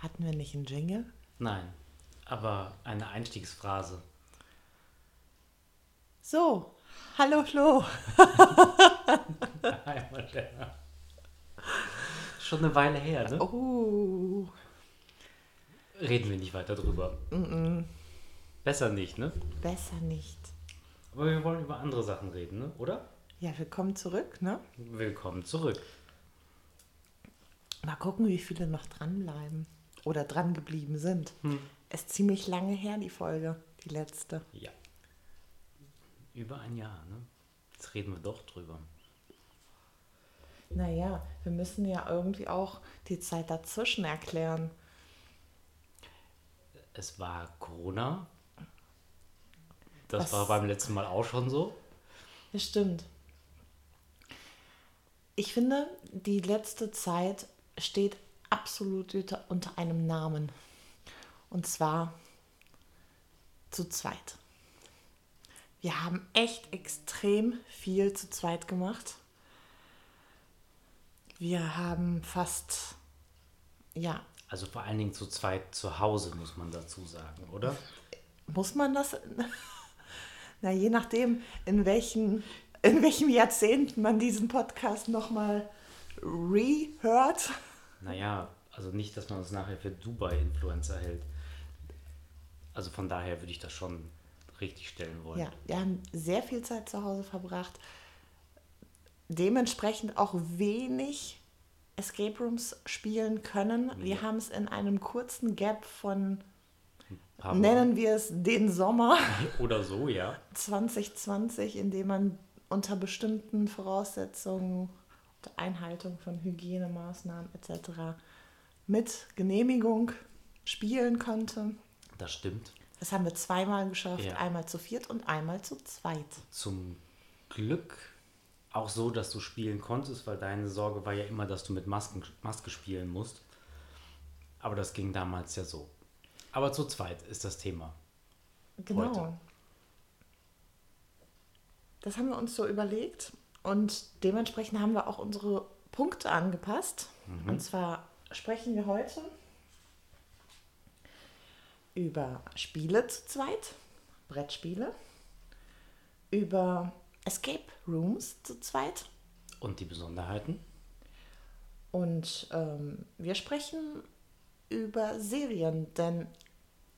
Hatten wir nicht einen Jingle? Nein, aber eine Einstiegsphrase. So, hallo Flo. Schon eine Weile her, ne? Oh, Reden wir nicht weiter drüber. Besser nicht, ne? besser nicht. Aber wir wollen über andere Sachen reden, ne? Oder? Ja, willkommen zurück, ne? Willkommen zurück. Mal gucken, wie viele noch dranbleiben oder dran geblieben sind. Ist ziemlich lange her, die Folge, die letzte. Ja. Über ein Jahr, ne? Jetzt reden wir doch drüber. Naja, wir müssen ja irgendwie auch die Zeit dazwischen erklären. Es war Corona. Das Was- war beim letzten Mal auch schon so. Das stimmt. Ich finde, die letzte Zeit steht absolut unter- einem Namen. Und zwar zu zweit. Wir haben echt extrem viel zu zweit gemacht. Wir haben fast, ja, Also vor allen Dingen zu zweit zu Hause, muss man dazu sagen, oder? muss man das? Na, je nachdem, in, welchen, in welchem Jahrzehnt man diesen Podcast nochmal rehört. Naja, also nicht, dass man uns nachher für Dubai-Influencer hält. Also von daher würde ich das schon richtig stellen wollen. Ja, wir haben sehr viel Zeit zu Hause verbracht. Dementsprechend auch wenig Escape Rooms spielen können. Wir haben es in einem kurzen Gap von, nennen wir es den Sommer Oder so, ja. 2020, in dem man unter bestimmten Voraussetzungen, Einhaltung von Hygienemaßnahmen etc. mit Genehmigung spielen konnte. Das stimmt. Das haben wir zweimal geschafft, Ja. einmal zu viert und einmal zu zweit. Zum Glück auch so, dass du spielen konntest, weil deine Sorge war ja immer, dass du mit Masken, Maske spielen musst. Aber das ging damals ja so. Aber zu zweit ist das Thema. Genau. Heute. Das haben wir uns so überlegt und dementsprechend haben wir auch unsere Punkte angepasst. Und zwar sprechen wir heute über Spiele zu zweit, Brettspiele, über Escape Rooms zu zweit Und die Besonderheiten? und ähm, wir sprechen über Serien, denn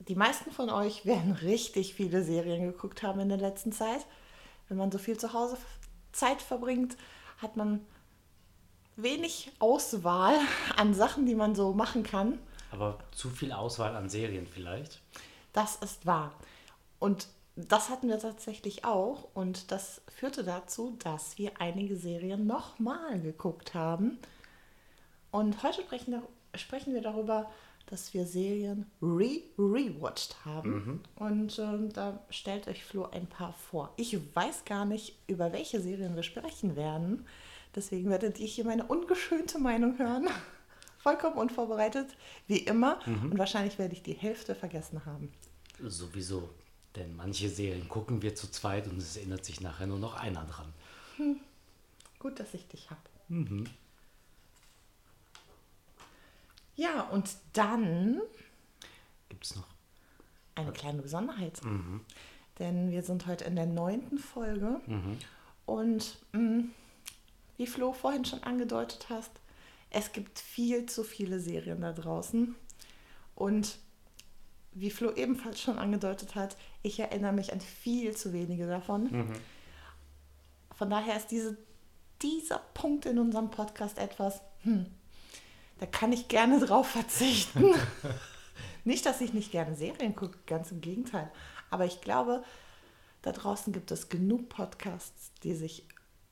die meisten von euch werden richtig viele Serien geguckt haben in der letzten Zeit. Wenn man so viel zu Hause Zeit verbringt, hat man wenig Auswahl an Sachen, die man so machen kann. Aber zu viel Auswahl an Serien vielleicht. Das ist wahr. Und das hatten wir tatsächlich auch. Und das führte dazu, dass wir einige Serien nochmal geguckt haben. Und heute sprechen, sprechen wir darüber, dass wir Serien re-rewatcht haben. Und ähm, da stellt euch Flo ein paar vor. Ich weiß gar nicht, über welche Serien wir sprechen werden. Deswegen werdet ihr hier meine ungeschönte Meinung hören. Vollkommen unvorbereitet, wie immer. Und wahrscheinlich werde ich die Hälfte vergessen haben. Sowieso. Denn manche Serien gucken wir zu zweit und es erinnert sich nachher nur noch einer dran. Gut, dass ich dich habe. Ja, und dann Gibt es noch? eine kleine Besonderheit. Denn wir sind heute in der neunten Folge. Und mh, wie Flo vorhin schon angedeutet hast, es gibt viel zu viele Serien da draußen. Und wie Flo ebenfalls schon angedeutet hat, ich erinnere mich an viel zu wenige davon. Von daher ist diese, dieser Punkt in unserem Podcast etwas, hm, da kann ich gerne drauf verzichten. nicht, dass ich nicht gerne Serien gucke, ganz im Gegenteil. Aber ich glaube, da draußen gibt es genug Podcasts, die sich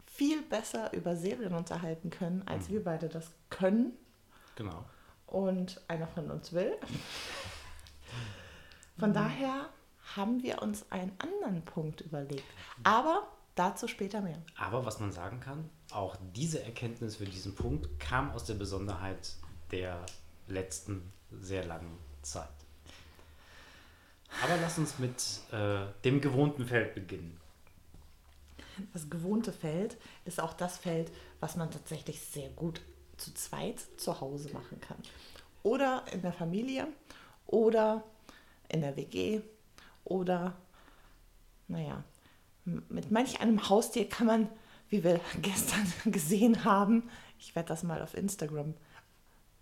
viel besser über Serien unterhalten können, als wir beide das können. Genau. Und einer von uns will. Von daher haben wir uns einen anderen Punkt überlegt. Aber dazu später mehr. Aber was man sagen kann, auch diese Erkenntnis für diesen Punkt kam aus der Besonderheit der letzten sehr langen Zeit. Aber lass uns mit äh, dem gewohnten Feld beginnen. Das gewohnte Feld ist auch das Feld, was man tatsächlich sehr gut zu zweit zu Hause machen kann. oder in der Familie oder in der WG oder, naja, mit manch einem Haustier kann man, wie wir gestern gesehen haben, ich werde das mal auf Instagram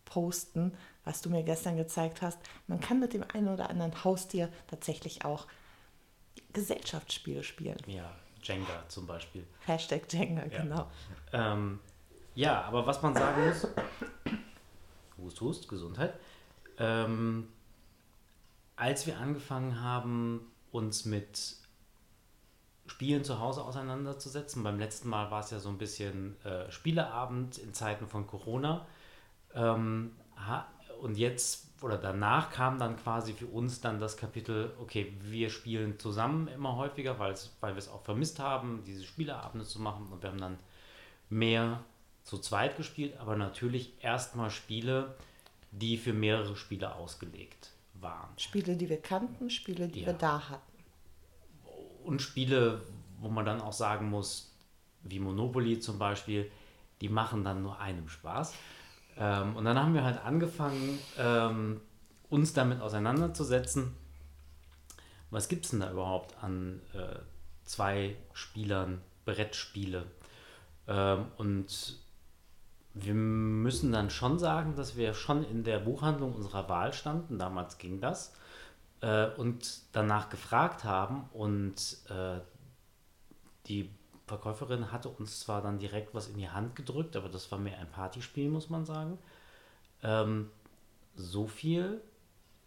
posten, was du mir gestern gezeigt hast, man kann mit dem einen oder anderen Haustier tatsächlich auch Gesellschaftsspiele spielen. Ja, Jenga zum Beispiel. Hashtag Jenga, ja. genau. Ähm, ja, aber was man sagen muss, Hust, Hust, Gesundheit. Ähm, als wir angefangen haben, uns mit Spielen zu Hause auseinanderzusetzen, beim letzten Mal war es ja so ein bisschen äh, Spieleabend in Zeiten von Corona. Ähm, und jetzt oder danach kam dann quasi für uns dann das Kapitel, okay, wir spielen zusammen immer häufiger, weil wir es auch vermisst haben, diese Spieleabende zu machen. Und wir haben dann mehr zu zweit gespielt, aber natürlich erstmal Spiele, die für mehrere Spiele ausgelegt waren. Spiele, die wir kannten, Spiele, die ja. wir da hatten. Und Spiele, wo man dann auch sagen muss, wie Monopoly zum Beispiel, die machen dann nur einem Spaß. Ähm, und dann haben wir halt angefangen, ähm, uns damit auseinanderzusetzen. Was gibt es denn da überhaupt an äh, zwei Spielern Brettspiele? Ähm, und wir müssen dann schon sagen, dass wir schon in der Buchhandlung unserer Wahl standen, damals ging das, äh, und danach gefragt haben und äh, die Verkäuferin hatte uns zwar dann direkt was in die Hand gedrückt, aber das war mehr ein Partyspiel, muss man sagen. Ähm, so viel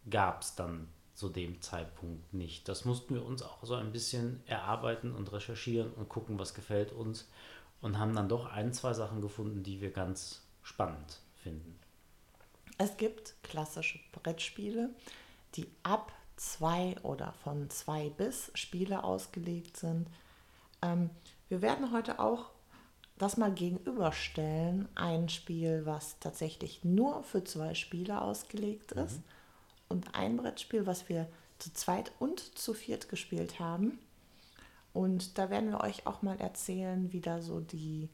gab es dann zu dem Zeitpunkt nicht. Das mussten wir uns auch so ein bisschen erarbeiten und recherchieren und gucken, was gefällt uns und haben dann doch ein, zwei Sachen gefunden, die wir ganz spannend finden. Es gibt klassische Brettspiele, die ab zwei oder von zwei bis Spiele ausgelegt sind. Ähm, wir werden heute auch das mal gegenüberstellen. Ein Spiel, was tatsächlich nur für zwei Spiele ausgelegt ist mhm. und ein Brettspiel, was wir zu zweit und zu viert gespielt haben. Und da werden wir euch auch mal erzählen, wie da so die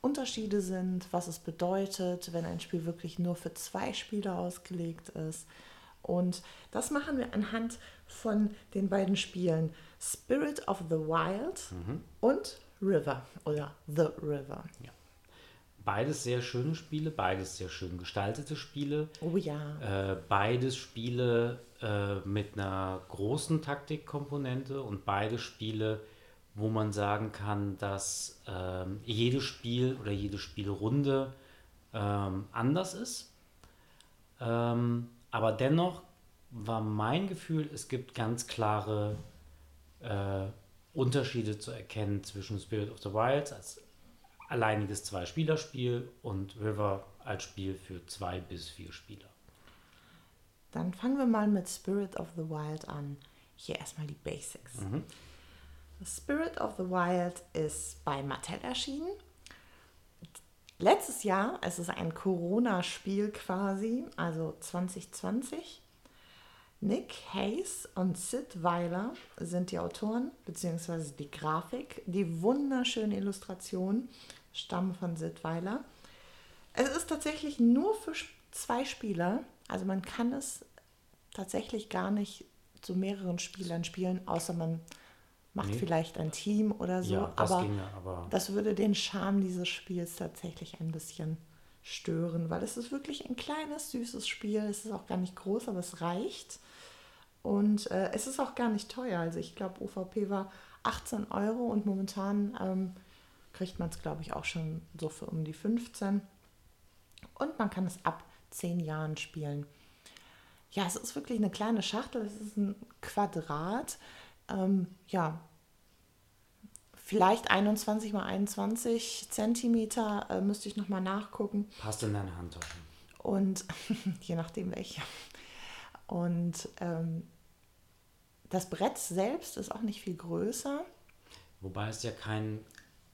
Unterschiede sind, was es bedeutet, wenn ein Spiel wirklich nur für zwei Spieler ausgelegt ist. Und das machen wir anhand von den beiden Spielen Spirit of the Wild mhm. und River oder The River. Ja. Beides sehr schöne Spiele, beides sehr schön gestaltete Spiele. Oh ja. Äh, beides Spiele äh, mit einer großen Taktikkomponente und beide Spiele, wo man sagen kann, dass äh, jedes Spiel oder jede Spielrunde ähm, anders ist. Ähm, aber dennoch war mein Gefühl, es gibt ganz klare äh, Unterschiede zu erkennen zwischen Spirit of the Wilds als alleiniges Zwei-Spieler-Spiel und River als Spiel für zwei bis vier Spieler. Dann fangen wir mal mit Spirit of the Wild an. Hier erstmal die Basics. Mhm. Spirit of the Wild ist bei Mattel erschienen. Letztes Jahr, es ist ein Corona-Spiel quasi, also 2020. Nick Hayes und Sid Weiler sind die Autoren, beziehungsweise die Grafik. Die wunderschöne Illustration stammen von Sid Weiler. Es ist tatsächlich nur für zwei Spieler, also man kann es tatsächlich gar nicht zu mehreren Spielern spielen, außer man macht nee. vielleicht ein Team oder so. Ja, das aber, ginge, aber das würde den Charme dieses Spiels tatsächlich ein bisschen stören, weil es ist wirklich ein kleines, süßes Spiel. Es ist auch gar nicht groß, aber es reicht. Und äh, es ist auch gar nicht teuer. Also ich glaube, UVP war 18 Euro und momentan ähm, kriegt man es, glaube ich, auch schon so für um die 15. Und man kann es ab 10 Jahren spielen. Ja, es ist wirklich eine kleine Schachtel. Es ist ein Quadrat. Ähm, ja, vielleicht 21 mal 21 Zentimeter, äh, müsste ich nochmal nachgucken. Passt in deine Handtasche. Und je nachdem welche. Und ähm, das Brett selbst ist auch nicht viel größer. Wobei es ja kein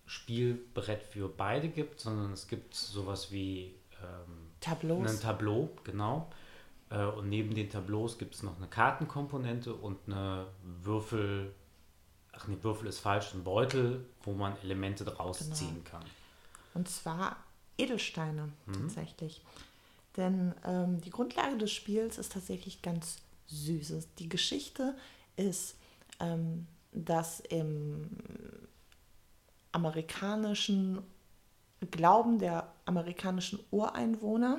Spielbrett für beide gibt, sondern es gibt sowas wie ähm, Tableaus. ein Tableau, genau. Äh, und neben den Tableaus gibt es noch eine Kartenkomponente und eine Würfel, ach nee, Würfel ist falsch, ein Beutel, wo man Elemente draus genau. ziehen kann. Und zwar Edelsteine mhm. tatsächlich. Denn ähm, die Grundlage des Spiels ist tatsächlich ganz süß. Die Geschichte ist, ähm, dass im amerikanischen Glauben der amerikanischen Ureinwohner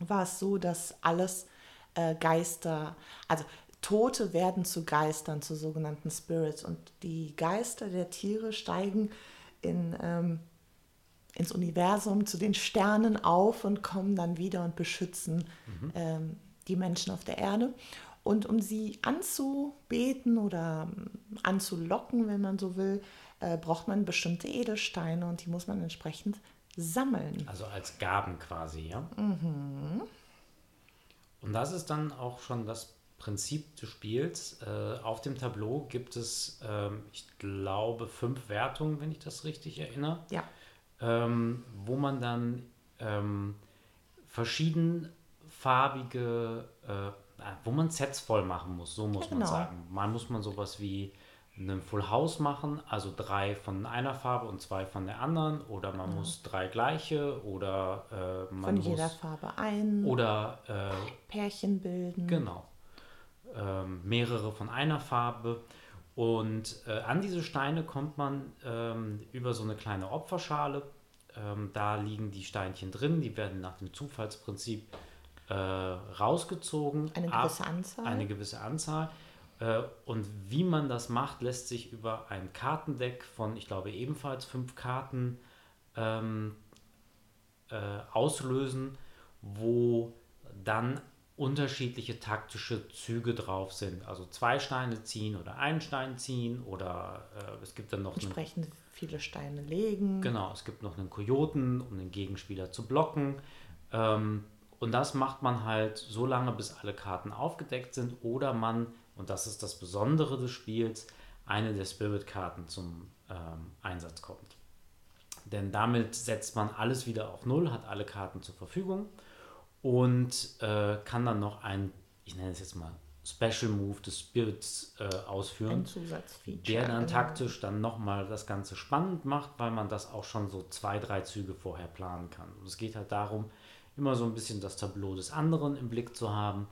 war es so, dass alles äh, Geister, also Tote werden zu Geistern, zu sogenannten Spirits. Und die Geister der Tiere steigen in, ähm, ins Universum zu den Sternen auf und kommen dann wieder und beschützen mhm. ähm, die Menschen auf der Erde. Und um sie anzubeten oder ähm, anzulocken, wenn man so will, äh, braucht man bestimmte Edelsteine und die muss man entsprechend sammeln. Also als Gaben quasi, ja? Mhm. Und das ist dann auch schon das Prinzip des Spiels. Äh, auf dem Tableau gibt es, ähm, ich glaube, fünf Wertungen, wenn ich das richtig erinnere. Ja. Ähm, wo man dann ähm, verschiedenfarbige, äh, wo man Sets voll machen muss, so muss ja, genau. man sagen. Mal muss man sowas wie einen Full House machen, also drei von einer Farbe und zwei von der anderen, oder man ja. muss drei gleiche oder äh, man von muss, jeder Farbe ein oder äh, Pärchen bilden. Genau, ähm, mehrere von einer Farbe. Und äh, an diese Steine kommt man ähm, über so eine kleine Opferschale. Ähm, da liegen die Steinchen drin, die werden nach dem Zufallsprinzip äh, rausgezogen. Eine gewisse Anzahl. Eine gewisse Anzahl. Äh, und wie man das macht, lässt sich über ein Kartendeck von, ich glaube, ebenfalls fünf Karten ähm, äh, auslösen, wo dann unterschiedliche taktische Züge drauf sind. Also zwei Steine ziehen oder einen Stein ziehen oder äh, es gibt dann noch entsprechend einen, viele Steine legen. Genau, es gibt noch einen Kojoten, um den Gegenspieler zu blocken. Ähm, und das macht man halt so lange, bis alle Karten aufgedeckt sind oder man und das ist das Besondere des Spiels, eine der Spirit-Karten zum ähm, Einsatz kommt. Denn damit setzt man alles wieder auf Null, hat alle Karten zur Verfügung und äh, kann dann noch ein, ich nenne es jetzt mal Special Move des Spirits äh, ausführen, der dann genau. taktisch dann nochmal das Ganze spannend macht, weil man das auch schon so zwei, drei Züge vorher planen kann. Und es geht halt darum, immer so ein bisschen das Tableau des anderen im Blick zu haben,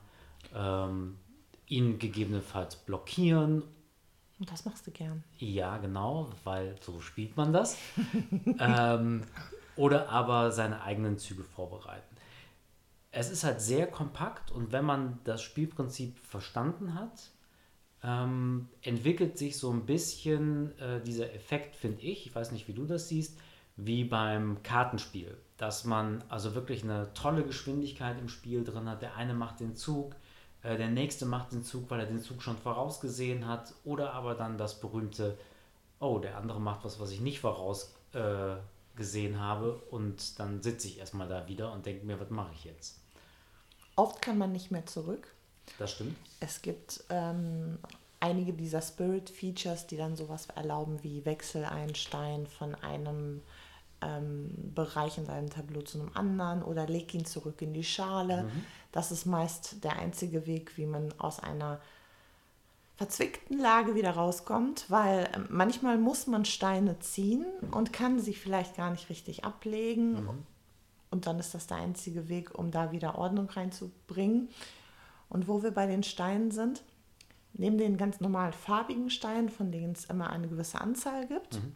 ähm, ihn gegebenenfalls blockieren. Und das machst du gern. Ja, genau, weil so spielt man das. ähm, oder aber seine eigenen Züge vorbereiten. Es ist halt sehr kompakt und wenn man das Spielprinzip verstanden hat, ähm, entwickelt sich so ein bisschen äh, dieser Effekt, finde ich, ich weiß nicht, wie du das siehst, wie beim Kartenspiel, dass man also wirklich eine tolle Geschwindigkeit im Spiel drin hat. Der eine macht den Zug, äh, der nächste macht den Zug, weil er den Zug schon vorausgesehen hat. Oder aber dann das berühmte, oh, der andere macht was, was ich nicht vorausgesehen äh, habe. Und dann sitze ich erstmal da wieder und denke mir, was mache ich jetzt? Oft kann man nicht mehr zurück. Das stimmt. Es gibt ähm, einige dieser Spirit-Features, die dann sowas erlauben wie Wechsel ein Stein von einem ähm, Bereich in seinem Tableau zu einem anderen oder leg ihn zurück in die Schale. Mhm. Das ist meist der einzige Weg, wie man aus einer verzwickten Lage wieder rauskommt, weil ähm, manchmal muss man Steine ziehen und kann sie vielleicht gar nicht richtig ablegen. Mhm. Und dann ist das der einzige Weg, um da wieder Ordnung reinzubringen. Und wo wir bei den Steinen sind, neben den ganz normal farbigen Steinen, von denen es immer eine gewisse Anzahl gibt, mhm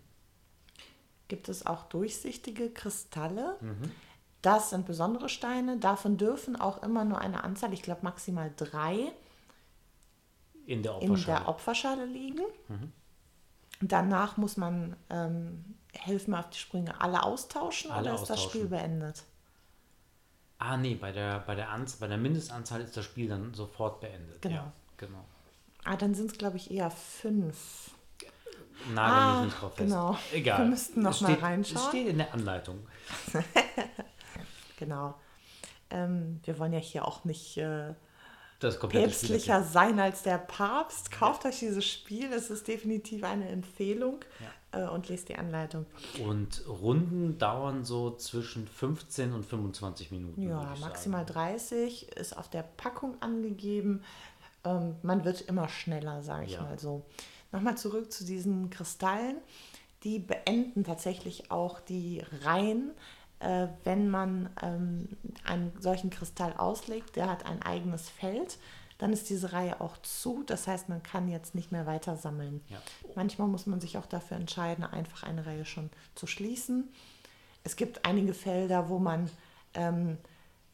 gibt es auch durchsichtige Kristalle. Mhm. Das sind besondere Steine. Davon dürfen auch immer nur eine Anzahl, ich glaube maximal drei, in der Opferschale, in der Opferschale liegen. Mhm. Danach muss man, ähm, helfen mir auf die Sprünge, alle austauschen alle oder ist austauschen. das Spiel beendet? Ah, nee, bei der, bei, der Anz bei der Mindestanzahl ist das Spiel dann sofort beendet. Genau. Ja, genau. Ah, dann sind es, glaube ich, eher fünf. Nagel ah, mich nicht drauf fest. Genau. Egal. Wir müssten noch mal reinschauen. Es steht in der Anleitung. genau. Ähm, wir wollen ja hier auch nicht äh, päpstlicher sein als der Papst. Kauft ja. euch dieses Spiel. Es ist definitiv eine Empfehlung. Ja. Äh, und lest die Anleitung. Und Runden dauern so zwischen 15 und 25 Minuten. Ja, maximal sagen. 30 ist auf der Packung angegeben. Ähm, man wird immer schneller, sage ich ja. mal so. Nochmal zurück zu diesen Kristallen. Die beenden tatsächlich auch die Reihen äh, wenn man ähm, einen solchen Kristall auslegt, der hat ein eigenes Feld, dann ist diese Reihe auch zu. Das heißt, man kann jetzt nicht mehr weiter sammeln. Ja. Manchmal muss man sich auch dafür entscheiden, einfach eine Reihe schon zu schließen. Es gibt einige Felder, wo man ähm,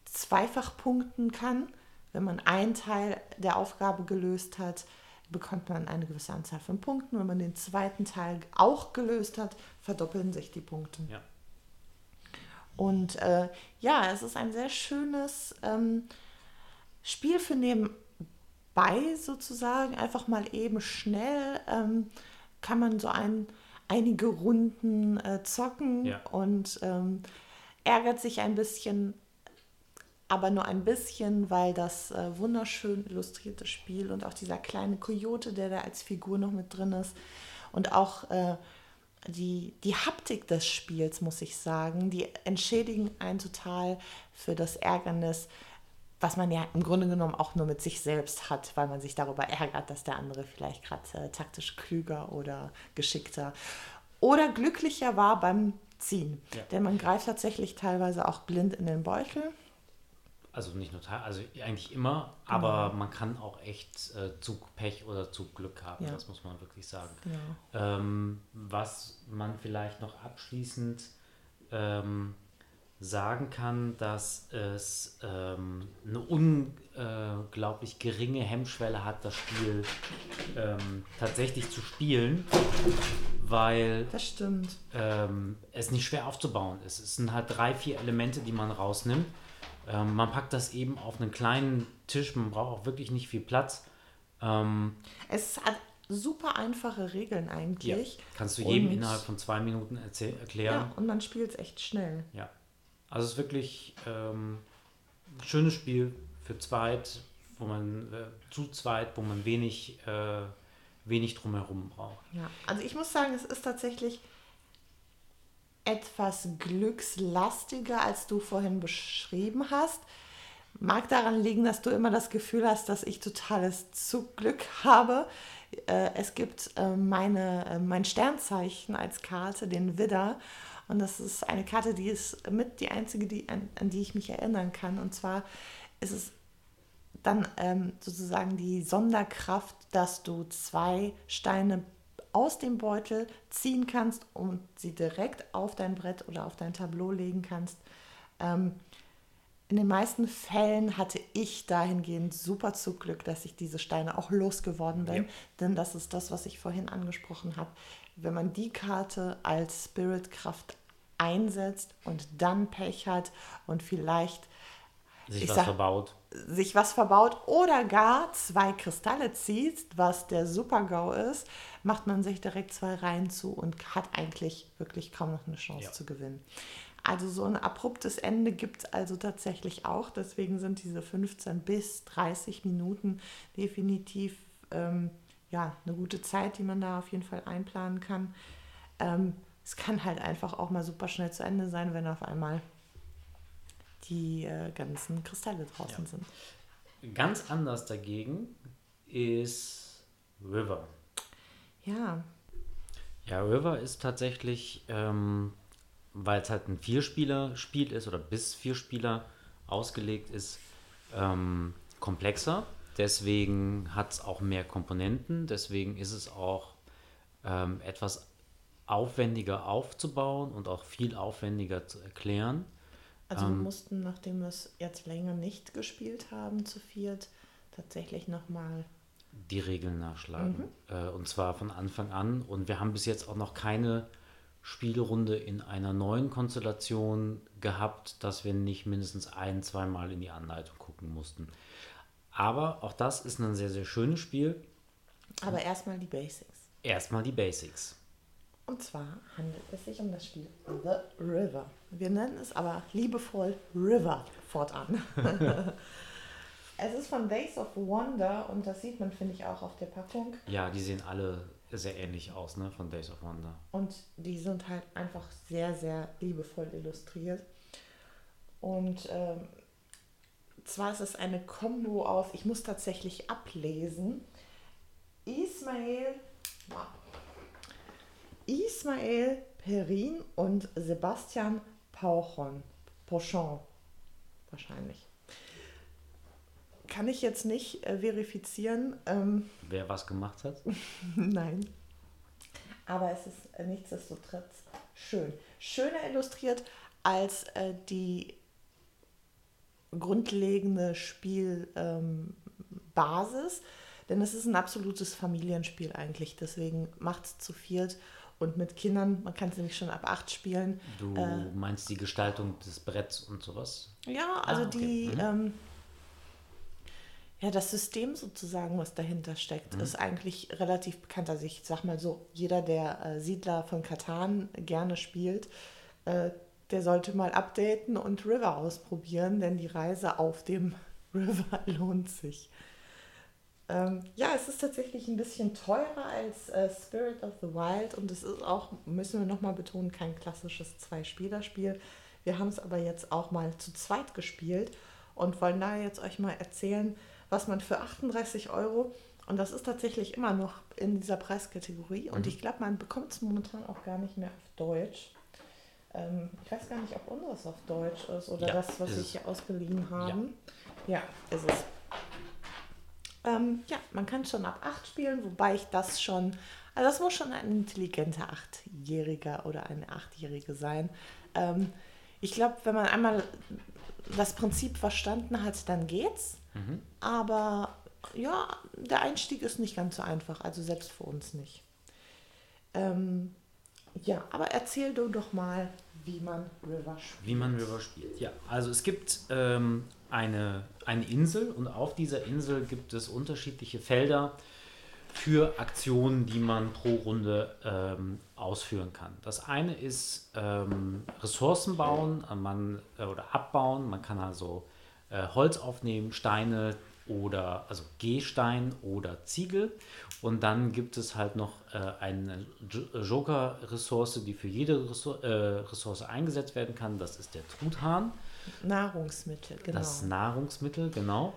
zweifach punkten kann. Wenn man einen Teil der Aufgabe gelöst hat, bekommt man eine gewisse Anzahl von Punkten. Wenn man den zweiten Teil auch gelöst hat, verdoppeln sich die Punkte. Ja. Und äh, ja, es ist ein sehr schönes ähm, Spiel für nebenbei sozusagen. Einfach mal eben schnell ähm, kann man so ein, einige Runden äh, zocken Ja. und ähm, ärgert sich ein bisschen, aber nur ein bisschen, weil das äh, wunderschön illustrierte Spiel und auch dieser kleine Coyote, der da als Figur noch mit drin ist und auch äh, die, die Haptik des Spiels, muss ich sagen, die entschädigen einen total für das Ärgernis, was man ja im Grunde genommen auch nur mit sich selbst hat, weil man sich darüber ärgert, dass der andere vielleicht gerade äh, taktisch klüger oder geschickter oder glücklicher war beim Ziehen. Ja. Denn man greift tatsächlich teilweise auch blind in den Beutel. Also nicht nur teil, also eigentlich immer, aber man kann auch echt äh, Zugpech oder Zugglück haben, Ja. das muss man wirklich sagen. Genau. Ähm, was man vielleicht noch abschließend ähm, sagen kann, dass es ähm, eine unglaublich geringe Hemmschwelle hat, das Spiel ähm, tatsächlich zu spielen, weil ähm, es nicht schwer aufzubauen ist. Es sind halt drei, vier Elemente, die man rausnimmt. Ähm, man packt das eben auf einen kleinen Tisch, man braucht auch wirklich nicht viel Platz. Ähm, Es hat super einfache Regeln ja, eigentlich. kannst du jedem Und- innerhalb von zwei Minuten erzähl- erklären. Ja, und man spielt es echt schnell. Ja. Also es ist wirklich ähm, ein schönes Spiel für zweit, wo man äh, zu zweit, wo man wenig, äh, wenig drumherum braucht. Ja, also ich muss sagen, es ist tatsächlich etwas glückslastiger, als du vorhin beschrieben hast. Mag daran liegen, dass du immer das Gefühl hast, dass ich totales Zugglück habe. Äh, es gibt äh, meine, äh, mein Sternzeichen als Karte, den Widder. Und das ist eine Karte, die ist mit die einzige, die, an, an die ich mich erinnern kann. Und zwar ist es dann ähm, sozusagen die Sonderkraft, dass du zwei Steine aus dem Beutel ziehen kannst und sie direkt auf dein Brett oder auf dein Tableau legen kannst. Ähm, in den meisten Fällen hatte ich dahingehend super Zuglück, dass ich diese Steine auch losgeworden bin. Ja. Denn das ist das, was ich vorhin angesprochen habe. Wenn man die Karte als Spiritkraft einsetzt und dann Pech hat und vielleicht Sich Ich was sag- verbaut. Sich was verbaut oder gar zwei Kristalle zieht, was der Super-GAU ist, macht man sich direkt zwei Reihen zu und hat eigentlich wirklich kaum noch eine Chance Ja. zu gewinnen. Also so ein abruptes Ende gibt es also tatsächlich auch. Deswegen sind diese 15 bis 30 Minuten definitiv ähm, ja, eine gute Zeit, die man da auf jeden Fall einplanen kann. Ähm, es kann halt einfach auch mal super schnell zu Ende sein, wenn auf einmal die äh, ganzen Kristalle draußen Ja. sind. Ganz anders dagegen ist River. Ja, Ja, River ist tatsächlich, ähm, weil es halt ein Vierspieler-Spiel ist oder bis vier Spieler ausgelegt ist, ähm, komplexer. Deswegen hat es auch mehr Komponenten. Deswegen ist es auch ähm, etwas aufwendiger aufzubauen und auch viel aufwendiger zu erklären. Also wir Ähm. mussten, nachdem wir es jetzt länger nicht gespielt haben, zu viert, tatsächlich nochmal. die Regeln nachschlagen. Äh, und zwar von Anfang an. Und wir haben bis jetzt auch noch keine Spielrunde in einer neuen Konstellation gehabt, dass wir nicht mindestens ein, zweimal in die Anleitung gucken mussten. Aber auch das ist ein sehr, sehr schönes Spiel. Aber erstmal die Basics. Erstmal die Basics. Und zwar handelt es sich um das Spiel The River. Wir nennen es aber liebevoll River fortan. es ist von Days of Wonder und das sieht man, finde ich, auch auf der Packung. Ja, die sehen alle sehr ähnlich aus, ne, von Days of Wonder. Und die sind halt einfach sehr, sehr liebevoll illustriert. Und ähm, zwar ist es eine Kombo aus, ich muss tatsächlich ablesen, Ismael, Ismael Perin und Sebastian Pauchon. Pochon. Wahrscheinlich. Kann ich jetzt nicht äh, verifizieren. Ähm, Wer was gemacht hat? Nein. Aber es ist äh, nichtsdestotrotz schön. Schöner illustriert als äh, die grundlegende Spielbasis. Ähm, denn es ist ein absolutes Familienspiel eigentlich. Deswegen macht es zu viert. Und mit Kindern, man kann es nämlich schon ab acht spielen. Du äh, meinst die Gestaltung des Bretts und sowas? Ja, also ah, okay. die, mhm. ähm, ja, das System sozusagen, was dahinter steckt, mhm. ist eigentlich relativ bekannt. Also ich sag mal so, jeder, der äh, Siedler von Katan gerne spielt, äh, der sollte mal updaten und River ausprobieren, denn die Reise auf dem River lohnt sich. Ähm, ja, es ist tatsächlich ein bisschen teurer als äh, Spirit of the Wild und es ist auch, müssen wir nochmal betonen, kein klassisches Zwei-Spieler-Spiel. Wir haben es aber jetzt auch mal zu zweit gespielt und wollen da jetzt euch mal erzählen, was man für 38 Euro, und das ist tatsächlich immer noch in dieser Preiskategorie, und mhm. ich glaube, man bekommt es momentan auch gar nicht mehr auf Deutsch. Ähm, ich weiß gar nicht, ob unseres auf Deutsch ist oder ja, das, was wir hier ausgeliehen haben. Ja, ja ist es. Ähm, ja, man kann schon ab 8 spielen, wobei ich das schon, also das muss schon ein intelligenter Achtjähriger oder eine Achtjährige sein. Ähm, ich glaube, wenn man einmal das Prinzip verstanden hat, dann geht's. Mhm. Aber ja, der Einstieg ist nicht ganz so einfach, also selbst für uns nicht. Ähm, ja, aber erzähl du doch mal, wie man River spielt. Wie man River spielt, ja. Also es gibt ähm, eine, eine Insel und auf dieser Insel gibt es unterschiedliche Felder für Aktionen, die man pro Runde ähm, ausführen kann. Das eine ist ähm, Ressourcen bauen äh, man, äh, oder abbauen. Man kann also äh, Holz aufnehmen, Steine oder also Gehstein oder Ziegel. Und dann gibt es halt noch äh, eine Joker-Ressource, die für jede Ressource, äh, Ressource eingesetzt werden kann. Das ist der Truthahn. Nahrungsmittel, genau. Das Nahrungsmittel, genau.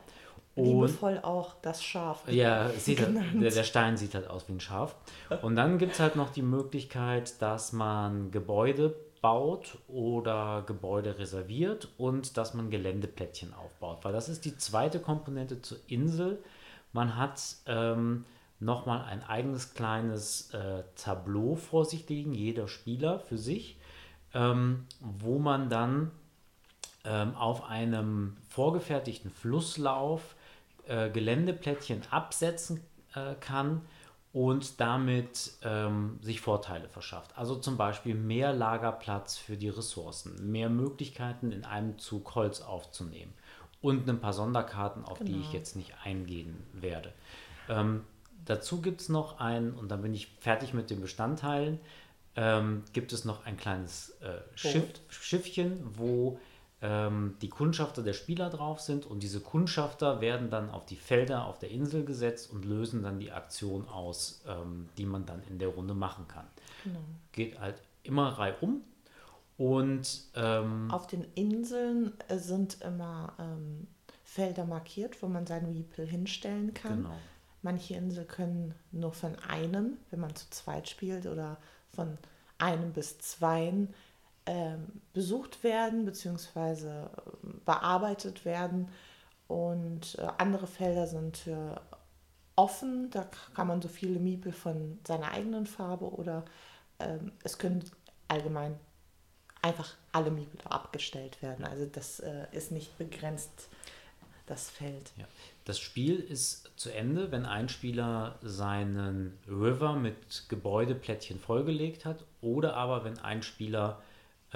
Und, Liebevoll auch das Schaf. Ja, sieht halt, der, der, Stein sieht halt aus wie ein Schaf. Und dann gibt es halt noch die Möglichkeit, dass man Gebäude baut oder Gebäude reserviert und dass man Geländeplättchen aufbaut. Weil das ist die zweite Komponente zur Insel. Man hat ähm, nochmal ein eigenes kleines äh, Tableau vor sich liegen, jeder Spieler für sich, ähm, wo man dann ähm, auf einem vorgefertigten Flusslauf äh, Geländeplättchen absetzen äh, kann und damit ähm, sich Vorteile verschafft. Also zum Beispiel mehr Lagerplatz für die Ressourcen, mehr Möglichkeiten in einem Zug Holz aufzunehmen und ein paar Sonderkarten, auf genau. die ich genau. jetzt nicht eingehen werde. Ähm, dazu gibt es noch ein, und dann bin ich fertig mit den Bestandteilen, ähm, gibt es noch ein kleines äh, Schiff, Schiffchen, wo ähm, die Kundschafter der Spieler drauf sind und diese Kundschafter werden dann auf die Felder auf der Insel gesetzt und lösen dann die Aktion aus, ähm, die man dann in der Runde machen kann. Genau. Geht halt immer reihum und ähm, auf den Inseln äh, sind immer ähm, Felder markiert, wo man sein Weeple hinstellen kann. Genau. Manche Inseln können nur von einem, wenn man zu zweit spielt, oder von einem bis zweien besucht werden bzw. Ähm, bearbeitet werden. Und äh, andere Felder sind äh, offen, da kann man so viele Miepel von seiner eigenen Farbe oder ähm, es können allgemein einfach alle Miepel abgestellt werden. Also das äh, ist nicht begrenzt, das Feld. Ja. Das Spiel ist zu Ende, wenn ein Spieler seinen River mit Gebäudeplättchen vollgelegt hat oder aber wenn ein Spieler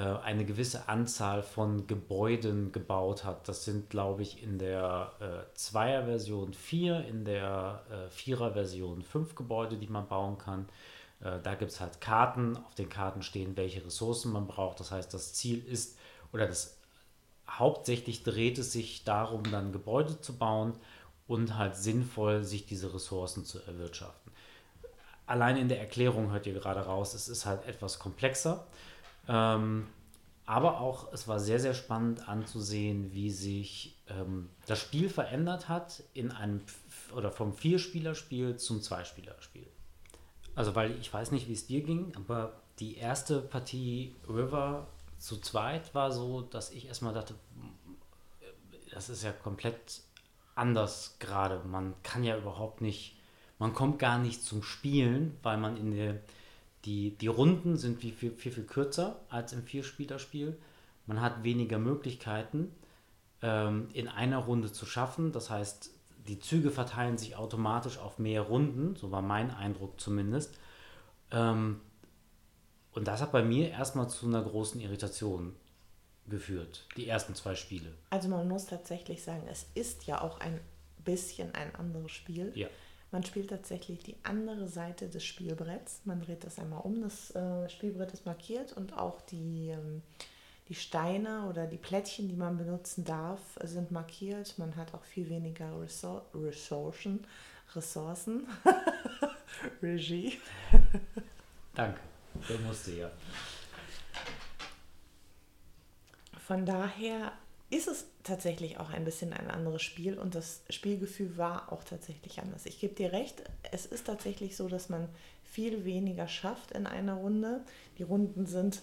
eine gewisse Anzahl von Gebäuden gebaut hat. Das sind, glaube ich, in der äh, Zweier-Version vier, in der äh, Vierer-Version fünf Gebäude, die man bauen kann. Äh, da gibt es halt Karten. Auf den Karten stehen, welche Ressourcen man braucht. Das heißt, das Ziel ist, oder das hauptsächlich dreht es sich darum, dann Gebäude zu bauen und halt sinnvoll sich diese Ressourcen zu erwirtschaften. Allein in der Erklärung hört ihr gerade raus, es ist halt etwas komplexer. Ähm, aber auch, es war sehr, sehr spannend anzusehen, wie sich ähm, das Spiel verändert hat in einem oder vom Vierspielerspiel zum Zweispielerspiel. Also, weil ich weiß nicht, wie es dir ging, aber die erste Partie River zu zweit war so, dass ich erstmal dachte, das ist ja komplett anders gerade. Man kann ja überhaupt nicht, man kommt gar nicht zum Spielen, weil man in der, die, die Runden sind wie viel, viel, viel kürzer als im Vierspielerspiel. Man hat weniger Möglichkeiten ähm, in einer Runde zu schaffen. Das heißt, die Züge verteilen sich automatisch auf mehr Runden, so war mein Eindruck zumindest. Ähm, und das hat bei mir erstmal zu einer großen Irritation geführt, die ersten zwei Spiele. Also man muss tatsächlich sagen, es ist ja auch ein bisschen ein anderes Spiel. Ja. Man spielt tatsächlich die andere Seite des Spielbretts. Man dreht das einmal um, das äh, Spielbrett ist markiert und auch die, ähm, die Steine oder die Plättchen, die man benutzen darf, sind markiert. Man hat auch viel weniger Resor Ressourcen. Ressourcen. Regie. Danke. Der musste ja. Von daher ist es tatsächlich auch ein bisschen ein anderes Spiel und das Spielgefühl war auch tatsächlich anders. Ich gebe dir recht, es ist tatsächlich so, dass man viel weniger schafft in einer Runde. Die Runden sind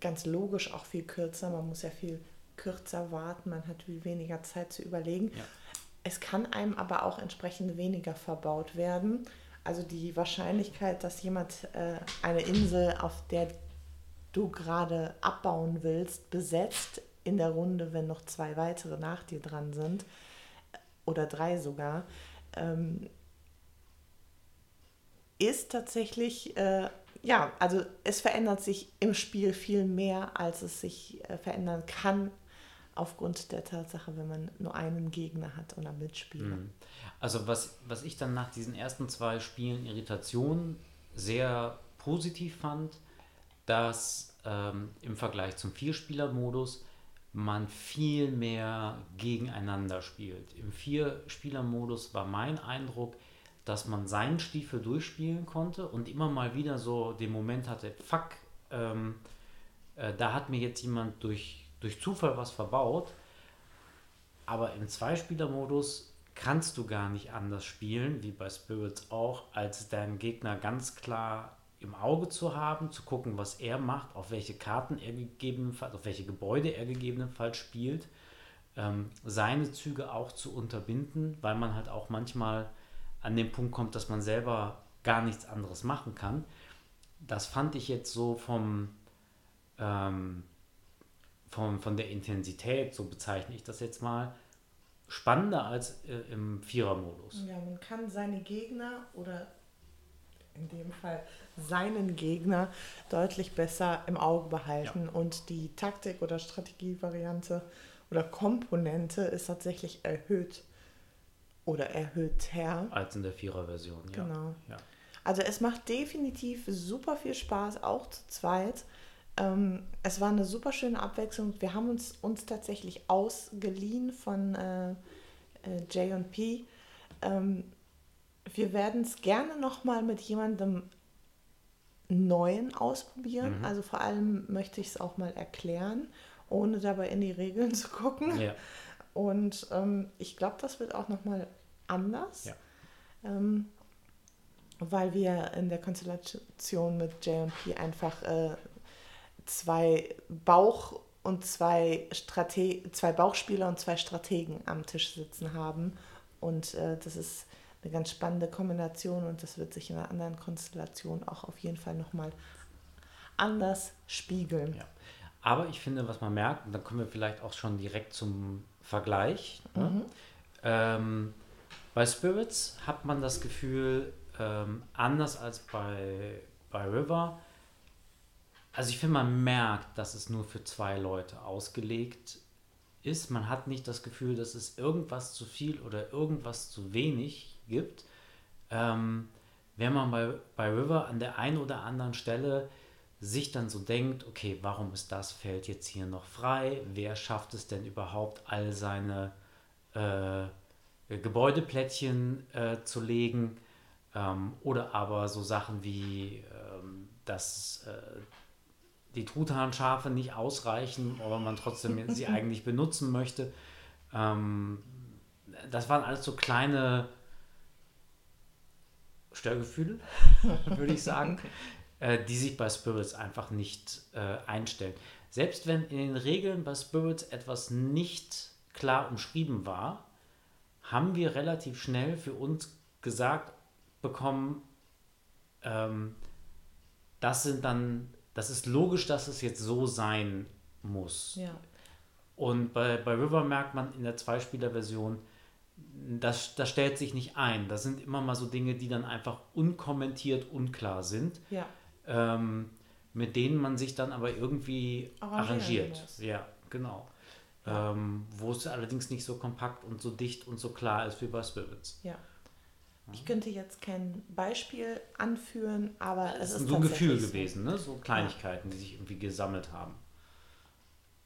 ganz logisch auch viel kürzer. Man muss ja viel kürzer warten, man hat viel weniger Zeit zu überlegen. Ja. Es kann einem aber auch entsprechend weniger verbaut werden. Also die Wahrscheinlichkeit, dass jemand äh, eine Insel, auf der du gerade abbauen willst, besetzt in der Runde, wenn noch zwei weitere nach dir dran sind, oder drei sogar, ähm, ist tatsächlich, äh, ja, also es verändert sich im Spiel viel mehr, als es sich äh, verändern kann, aufgrund der Tatsache, wenn man nur einen Gegner hat oder Mitspieler. Mhm. Also was, was ich dann nach diesen ersten zwei Spielen Irritation sehr positiv fand, dass ähm, im Vergleich zum Vierspieler-Modus man viel mehr gegeneinander spielt. Im Vierspieler-Modus war mein Eindruck, dass man seinen Stiefel durchspielen konnte und immer mal wieder so den Moment hatte, fuck, ähm, äh, da hat mir jetzt jemand durch, durch Zufall was verbaut. Aber im Zweispieler-Modus kannst du gar nicht anders spielen, wie bei Spirits auch, als deinen Gegner ganz klar im Auge zu haben, zu gucken, was er macht, auf welche Karten er gegebenenfalls, auf welche Gebäude er gegebenenfalls spielt, ähm, seine Züge auch zu unterbinden, weil man halt auch manchmal an den Punkt kommt, dass man selber gar nichts anderes machen kann. Das fand ich jetzt so vom, ähm, vom von der Intensität, so bezeichne ich das jetzt mal, spannender als äh, im Vierer-Modus. Ja, man kann seine Gegner oder in dem Fall seinen Gegner deutlich besser im Auge behalten. Ja. Und die Taktik- oder Strategievariante oder Komponente ist tatsächlich erhöht oder erhöht her. Als in der Vierer-Version, ja. Genau. Ja. Also es macht definitiv super viel Spaß, auch zu zweit. Ähm, es war eine super schöne Abwechslung. Wir haben uns, uns tatsächlich ausgeliehen von äh, äh, J&P. Ähm, wir werden es gerne nochmal mit jemandem Neuen ausprobieren. Mhm. Also vor allem möchte ich es auch mal erklären, ohne dabei in die Regeln zu gucken. Ja. Und ähm, ich glaube, das wird auch nochmal anders. Ja. Ähm, weil wir in der Konstellation mit J&P einfach äh, zwei Bauch- und zwei, Strate zwei Bauchspieler und zwei Strategen am Tisch sitzen haben. Und äh, das ist eine ganz spannende Kombination und das wird sich in einer anderen Konstellation auch auf jeden Fall nochmal anders spiegeln. Ja. Aber ich finde, was man merkt, und da kommen wir vielleicht auch schon direkt zum Vergleich. Ne? Mhm. Ähm, bei Spirits hat man das Gefühl, ähm, anders als bei, bei River, also ich finde, man merkt, dass es nur für zwei Leute ausgelegt ist. Man hat nicht das Gefühl, dass es irgendwas zu viel oder irgendwas zu wenig gibt, ähm, wenn man bei, bei River an der einen oder anderen Stelle sich dann so denkt, okay, warum ist das Feld jetzt hier noch frei? Wer schafft es denn überhaupt, all seine äh, Gebäudeplättchen äh, zu legen? Ähm, oder aber so Sachen wie, ähm, dass äh, die Truthahnschafe nicht ausreichen, aber man trotzdem sie eigentlich benutzen möchte. Ähm, das waren alles so kleine Störgefühle, würde ich sagen. äh, die sich bei Spirits einfach nicht äh, einstellen. Selbst wenn in den Regeln bei Spirits etwas nicht klar umschrieben war, haben wir relativ schnell für uns gesagt bekommen, ähm, das sind dann, das ist logisch, dass es jetzt so sein muss. Ja. Und bei, bei River merkt man in der Zweispieler-Version, das, das stellt sich nicht ein. Das sind immer mal so Dinge, die dann einfach unkommentiert unklar sind, Ja. ähm, mit denen man sich dann aber irgendwie Arrangieren arrangiert. muss. Ja, genau. Ähm, wo es allerdings nicht so kompakt und so dicht und so klar ist wie bei Spirits. Ja. Ich könnte jetzt kein Beispiel anführen, aber es ist ist so ein Gefühl gewesen, ne? so Kleinigkeiten, die sich irgendwie gesammelt haben.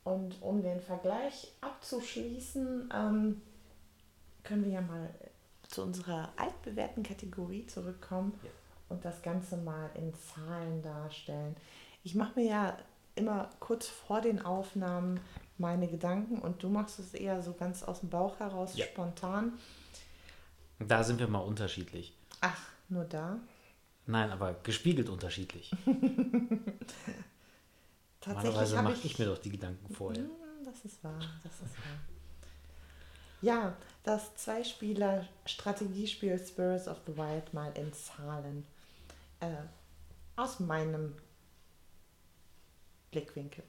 Und um den Vergleich abzuschließen, ähm, können wir ja mal zu unserer altbewährten Kategorie zurückkommen Ja. und das Ganze mal in Zahlen darstellen. Ich mache mir ja immer kurz vor den Aufnahmen meine Gedanken und du machst es eher so ganz aus dem Bauch heraus, Ja. spontan. Da sind wir mal unterschiedlich. Ach, nur da. Nein, aber gespiegelt unterschiedlich. Tatsächlich Normalerweise mache ich, ich mir doch die Gedanken vorher. Hm, Das ist wahr, das ist wahr. Ja, das Zweispieler-Strategiespiel Spirits of the Wild mal in Zahlen. Äh, aus meinem Blickwinkel.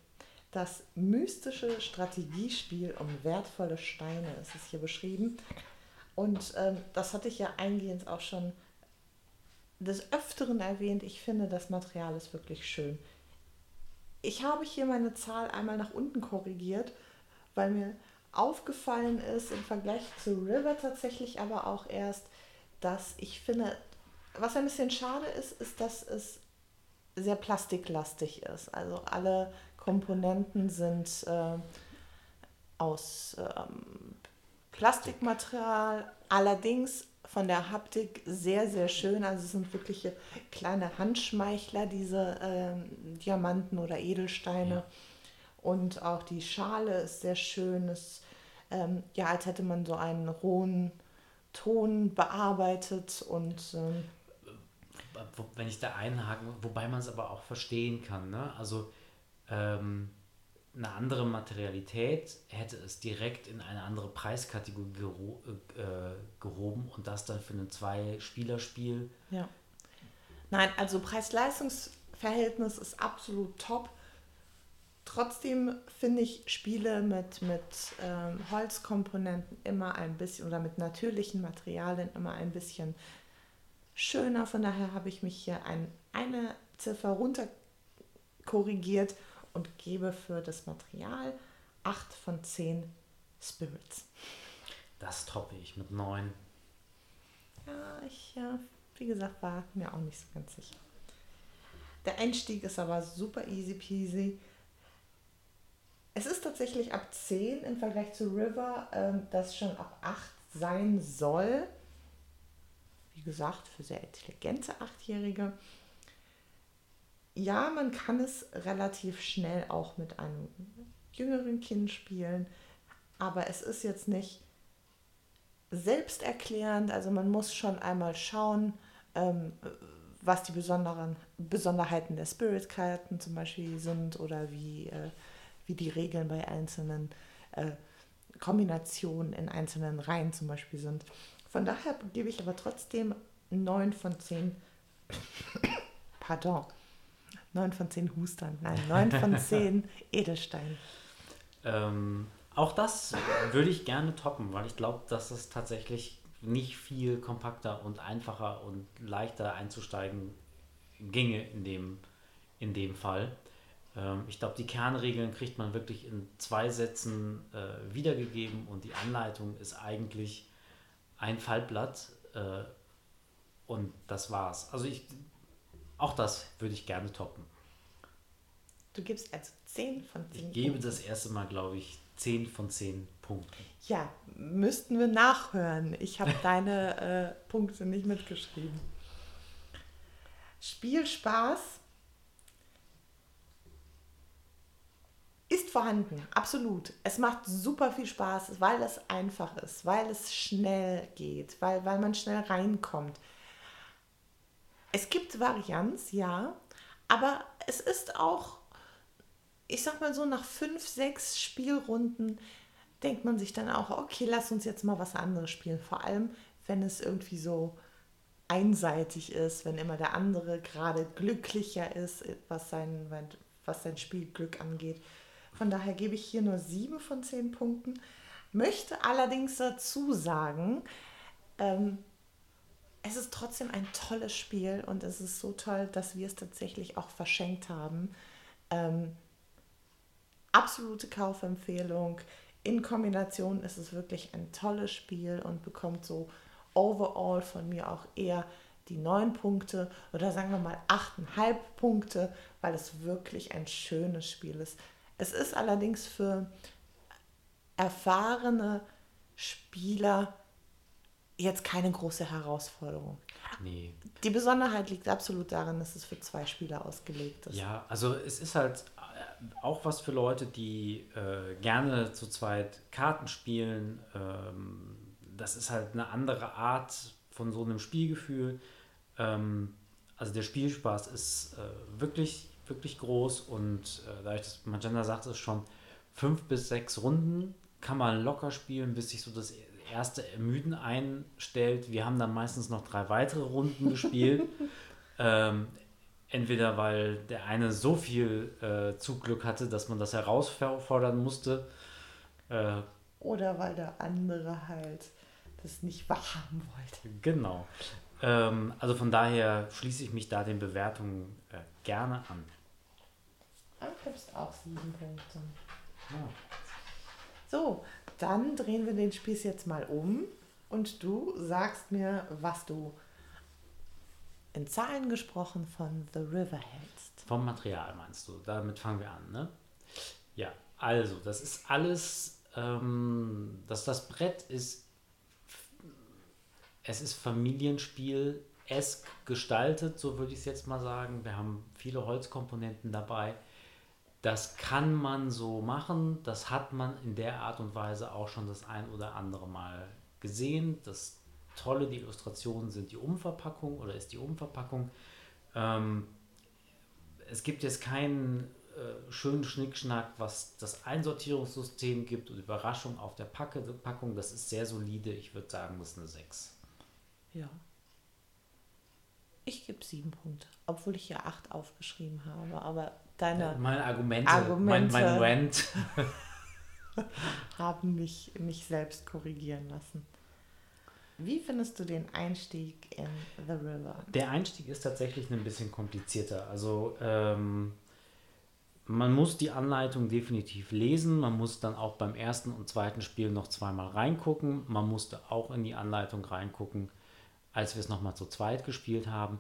Das mystische Strategiespiel um wertvolle Steine ist es hier beschrieben. Und ähm, das hatte ich ja eingehend auch schon des Öfteren erwähnt. Ich finde, das Material ist wirklich schön. Ich habe hier meine Zahl einmal nach unten korrigiert, weil mir aufgefallen ist im Vergleich zu River tatsächlich aber auch erst, dass ich finde, was ein bisschen schade ist, ist, dass es sehr plastiklastig ist. Also alle Komponenten sind äh, aus ähm, Plastikmaterial, allerdings von der Haptik sehr, sehr schön. Also es sind wirklich kleine Handschmeichler, diese ähm, Diamanten oder Edelsteine. Ja. Und auch die Schale ist sehr schön. Es, ähm, ja, als hätte man so einen rohen Ton bearbeitet und ähm, Wenn ich da einhaken, wobei man es aber auch verstehen kann. Ne? Also ähm, eine andere Materialität hätte es direkt in eine andere Preiskategorie gero äh, gehoben und das dann für ein Zwei-Spieler-Spiel. Ja. Nein, also Preis-Leistungs-Verhältnis ist absolut top. Trotzdem finde ich Spiele mit, mit ähm, Holzkomponenten immer ein bisschen oder mit natürlichen Materialien immer ein bisschen schöner. Von daher habe ich mich hier ein, eine Ziffer runter korrigiert und gebe für das Material 8 von 10 Spirits. Das toppe ich mit neun. Ja, ich, ja, wie gesagt, war mir auch nicht so ganz sicher. Der Einstieg ist aber super easy peasy. Es ist tatsächlich ab 10 im Vergleich zu River, ähm, das schon ab 8 sein soll. Wie gesagt, für sehr intelligente Achtjährige. Ja, man kann es relativ schnell auch mit einem jüngeren Kind spielen, aber es ist jetzt nicht selbsterklärend. Also man muss schon einmal schauen, ähm, was die besonderen Besonderheiten der Spirit-Karten zum Beispiel sind oder wie, äh, wie die Regeln bei einzelnen äh, Kombinationen in einzelnen Reihen zum Beispiel sind. Von daher gebe ich aber trotzdem 9 von 10. Pardon. 9 von 10 Hustern. Nein, 9 von 10 Edelstein. Ähm, auch das würde ich gerne toppen, weil ich glaube, dass es tatsächlich nicht viel kompakter und einfacher und leichter einzusteigen ginge in dem, in dem Fall. Ähm, ich glaube, die Kernregeln kriegt man wirklich in zwei Sätzen äh, wiedergegeben und die Anleitung ist eigentlich ein Fallblatt äh, und das war's. Also ich, auch das würde ich gerne toppen. Du gibst also 10 von 10. Ich gebe das erste Mal, glaube ich, 10 von 10 Punkten. Ja, müssten wir nachhören. Ich habe deine äh, Punkte nicht mitgeschrieben. Spielspaß ist vorhanden, absolut. Es macht super viel Spaß, weil es einfach ist, weil es schnell geht, weil, weil man schnell reinkommt. Es gibt Varianz, ja, Aber es ist auch, ich sag mal so, nach fünf, sechs Spielrunden denkt man sich dann auch, okay, lass uns jetzt mal was anderes spielen. Vor allem, wenn es irgendwie so einseitig ist, wenn immer der andere gerade glücklicher ist, was sein, was sein Spielglück angeht. Von daher gebe ich hier nur sieben von zehn Punkten. Möchte allerdings dazu sagen, ähm, es ist trotzdem ein tolles Spiel und es ist so toll, dass wir es tatsächlich auch verschenkt haben. Ähm, absolute Kaufempfehlung. In Kombination ist es wirklich ein tolles Spiel und bekommt so overall von mir auch eher die neun Punkte oder sagen wir mal achteinhalb Punkte, weil es wirklich ein schönes Spiel ist. Es ist allerdings für erfahrene Spieler jetzt keine große Herausforderung. Nee. Die Besonderheit liegt absolut darin, dass es für zwei Spieler ausgelegt ist. Ja, also es ist halt äh, auch was für Leute, die äh, gerne zu zweit Karten spielen. Ähm, das ist halt eine andere Art von so einem Spielgefühl. Ähm, also der Spielspaß ist äh, wirklich, wirklich groß und äh, dadurch, dass Magenta sagt es schon, fünf bis sechs Runden kann man locker spielen, bis sich so das erste Ermüden einstellt. Wir haben dann meistens noch drei weitere Runden gespielt. ähm, entweder weil der eine so viel äh, Zugglück hatte, dass man das herausfordern musste. Äh, Oder weil der andere halt das nicht wahrhaben wollte. Genau. Ähm, also von daher schließe ich mich da den Bewertungen äh, gerne an. Du gibst auch sieben Punkte. Ja. So, dann drehen wir den Spieß jetzt mal um und du sagst mir, was du in Zahlen gesprochen von The River hältst. Vom Material meinst du? Damit fangen wir an, ne? Ja, also, das ist alles, ähm, dass das Brett ist, es ist Familienspiel esk gestaltet, so würde ich es jetzt mal sagen. Wir haben viele Holzkomponenten dabei. Das kann man so machen, das hat man in der Art und Weise auch schon das ein oder andere Mal gesehen. Das Tolle, die Illustrationen sind die Umverpackung oder ist die Umverpackung. Ähm, es gibt jetzt keinen äh, schönen Schnickschnack, was das Einsortierungssystem gibt und Überraschung auf der Packe, Packung. Das ist sehr solide. Ich würde sagen, das ist eine 6. Ja. Ich gebe sieben Punkte, obwohl ich ja acht aufgeschrieben habe. Aber deine meine Argumente, Argumente mein, mein Rant haben mich, mich selbst korrigieren lassen. Wie findest du den Einstieg in The River? Der Einstieg ist tatsächlich ein bisschen komplizierter. Also ähm, man muss die Anleitung definitiv lesen. Man muss dann auch beim ersten und zweiten Spiel noch zweimal reingucken. Man musste auch in die Anleitung reingucken, als wir es nochmal zu zweit gespielt haben.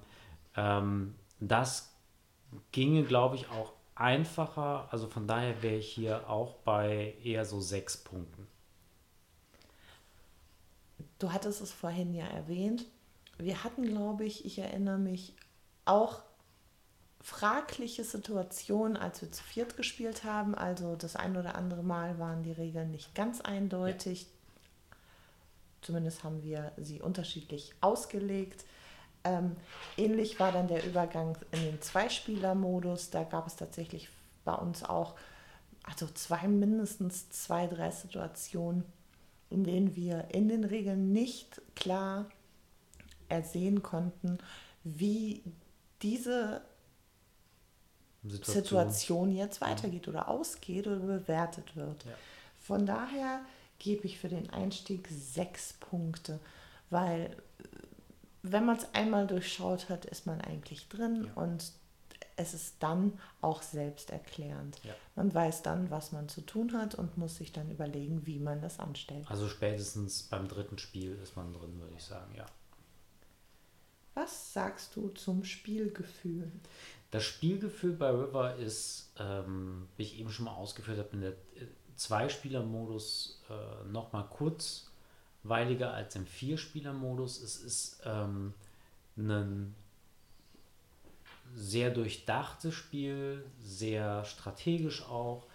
Ähm, das ginge, glaube ich, auch einfacher. Also von daher wäre ich hier auch bei eher so sechs Punkten. Du hattest es vorhin ja erwähnt. Wir hatten, glaube ich, ich erinnere mich, auch fragliche Situationen, als wir zu viert gespielt haben. Also das ein oder andere Mal waren die Regeln nicht ganz eindeutig. Ja. Zumindest haben wir sie unterschiedlich ausgelegt. Ähm, ähnlich war dann der Übergang in den Zweispieler-Modus. Da gab es tatsächlich bei uns auch also zwei, mindestens zwei, drei Situationen, in denen wir in den Regeln nicht klar ersehen konnten, wie diese Situation, Situation jetzt weitergeht oder ausgeht oder bewertet wird. Ja. Von daher gebe ich für den Einstieg sechs Punkte, weil wenn man es einmal durchschaut hat, ist man eigentlich drin ja. und es ist dann auch selbsterklärend. Ja. Man weiß dann, was man zu tun hat und muss sich dann überlegen, wie man das anstellt. Also spätestens beim dritten Spiel ist man drin, würde ich sagen, ja. Was sagst du zum Spielgefühl? Das Spielgefühl bei River ist, ähm, wie ich eben schon mal ausgeführt habe, in der äh, Zweispieler-Modus äh, nochmal kurz kurzweiliger als im Vierspieler-Modus. Es ist ähm, ein sehr durchdachtes Spiel, sehr strategisch auch.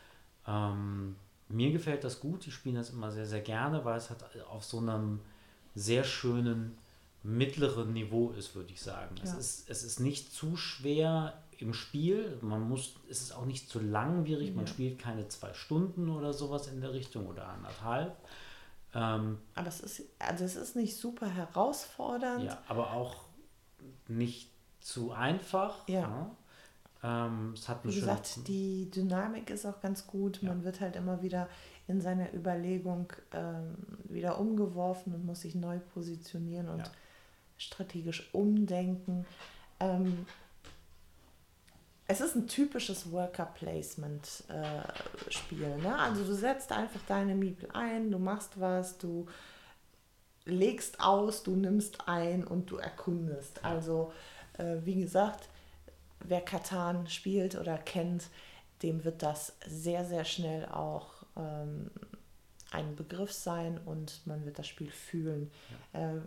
Ähm, mir gefällt das gut, ich spiele das immer sehr, sehr gerne, weil es hat auf so einem sehr schönen mittleren Niveau ist, würde ich sagen. Ja. Es, ist, es ist nicht zu schwer im Spiel. Man muss, es ist auch nicht zu langwierig, ja. man spielt keine zwei Stunden oder sowas in der Richtung oder anderthalb. Ähm, aber es ist, also es ist nicht super herausfordernd. Ja, aber auch nicht zu einfach. Ja. Ne? Ähm, es hat Wie gesagt, die Dynamik ist auch ganz gut. Ja. Man wird halt immer wieder in seiner Überlegung ähm, wieder umgeworfen und muss sich neu positionieren und ja. strategisch umdenken. Ähm, es ist ein typisches Worker-Placement-Spiel. Äh, ne? Also du setzt einfach deine Miepel ein, du machst was, du legst aus, du nimmst ein und du erkundest. Also äh, wie gesagt, wer Katan spielt oder kennt, dem wird das sehr, sehr schnell auch ähm, ein Begriff sein und man wird das Spiel fühlen. Ja. Äh,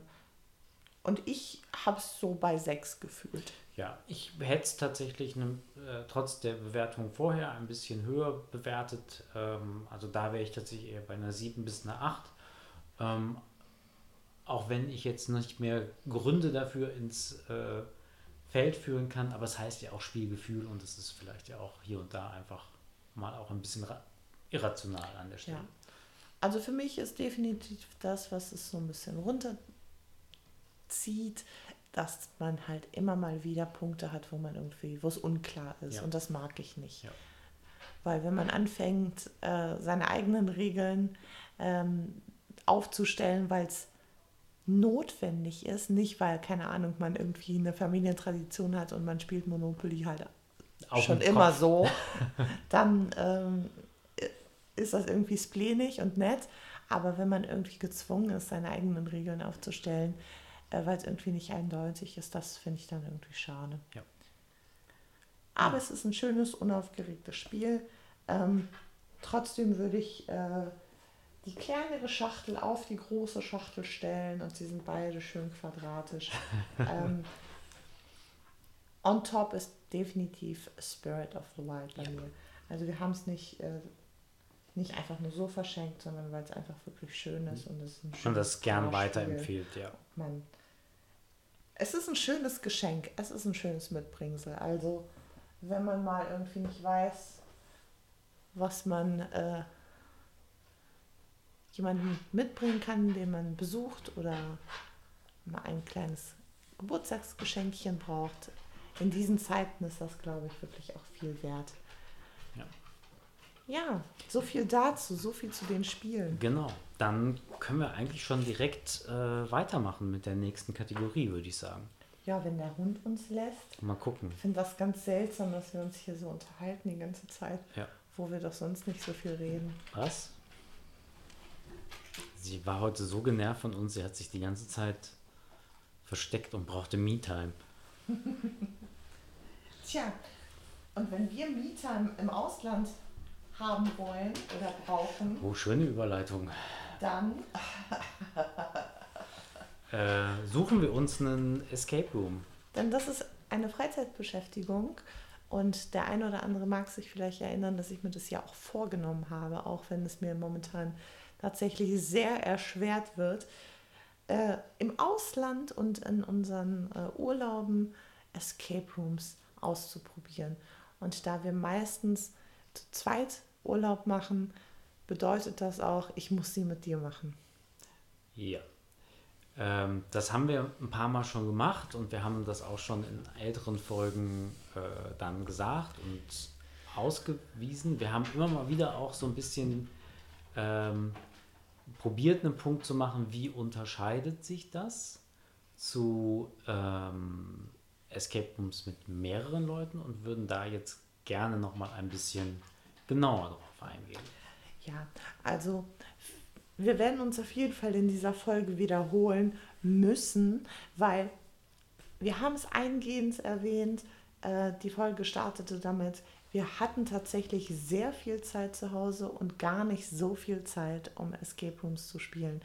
und ich habe es so bei sechs gefühlt. Ja, ich hätte es tatsächlich ne, äh, trotz der Bewertung vorher ein bisschen höher bewertet. Ähm, also da wäre ich tatsächlich eher bei einer 7 bis einer 8. Ähm, auch wenn ich jetzt nicht mehr Gründe dafür ins äh, Feld führen kann, aber es heißt ja auch Spielgefühl und es ist vielleicht ja auch hier und da einfach mal auch ein bisschen irrational an der Stelle. Ja. Also für mich ist definitiv das, was es so ein bisschen runterzieht, dass man halt immer mal wieder Punkte hat, wo man irgendwie, wo es unklar ist. Ja. Und das mag ich nicht. Ja. Weil wenn man anfängt, äh, seine eigenen Regeln ähm, aufzustellen, weil es notwendig ist, nicht weil, keine Ahnung, man irgendwie eine Familientradition hat und man spielt Monopoly halt Auf schon immer so, dann ähm, ist das irgendwie splenig und nett. Aber wenn man irgendwie gezwungen ist, seine eigenen Regeln aufzustellen, weil es irgendwie nicht eindeutig ist, das finde ich dann irgendwie schade. Ja. Aber es ist ein schönes, unaufgeregtes Spiel. Ähm, trotzdem würde ich äh, die kleinere Schachtel auf die große Schachtel stellen und sie sind beide schön quadratisch. ähm, on top ist definitiv Spirit of the Wild bei ja. mir. Also wir haben es nicht, äh, nicht einfach nur so verschenkt, sondern weil es einfach wirklich schön ist und es und das gern weiterempfiehlt, ja. Man, es ist ein schönes Geschenk, es ist ein schönes Mitbringsel. Also wenn man mal irgendwie nicht weiß, was man äh, jemanden mitbringen kann, den man besucht oder mal ein kleines Geburtstagsgeschenkchen braucht. In diesen Zeiten ist das, glaube ich, wirklich auch viel wert. Ja. Ja, so viel dazu, so viel zu den Spielen. Genau, dann können wir eigentlich schon direkt äh, weitermachen mit der nächsten Kategorie, würde ich sagen. Ja, wenn der Hund uns lässt. Mal gucken. Ich finde das ganz seltsam, dass wir uns hier so unterhalten die ganze Zeit, ja. wo wir doch sonst nicht so viel reden. Was? Sie war heute so genervt von uns, sie hat sich die ganze Zeit versteckt und brauchte Me-Time. Tja, und wenn wir Me-Time im Ausland haben wollen oder brauchen. Oh, schöne Überleitung. Dann äh, suchen wir uns einen Escape Room. Denn das ist eine Freizeitbeschäftigung und der eine oder andere mag sich vielleicht erinnern, dass ich mir das ja auch vorgenommen habe, auch wenn es mir momentan tatsächlich sehr erschwert wird, äh, im Ausland und in unseren äh, Urlauben Escape Rooms auszuprobieren. Und da wir meistens zu zweit Urlaub machen, bedeutet das auch, ich muss sie mit dir machen. Ja. Ähm, das haben wir ein paar Mal schon gemacht und wir haben das auch schon in älteren Folgen äh, dann gesagt und ausgewiesen. Wir haben immer mal wieder auch so ein bisschen ähm, probiert einen Punkt zu machen, wie unterscheidet sich das zu ähm, Escape Rooms mit mehreren Leuten und würden da jetzt gerne noch mal ein bisschen genauer drauf eingehen. Ja, also wir werden uns auf jeden Fall in dieser Folge wiederholen müssen, weil wir haben es eingehend erwähnt, äh, die Folge startete damit, wir hatten tatsächlich sehr viel Zeit zu Hause und gar nicht so viel Zeit, um Escape Rooms zu spielen.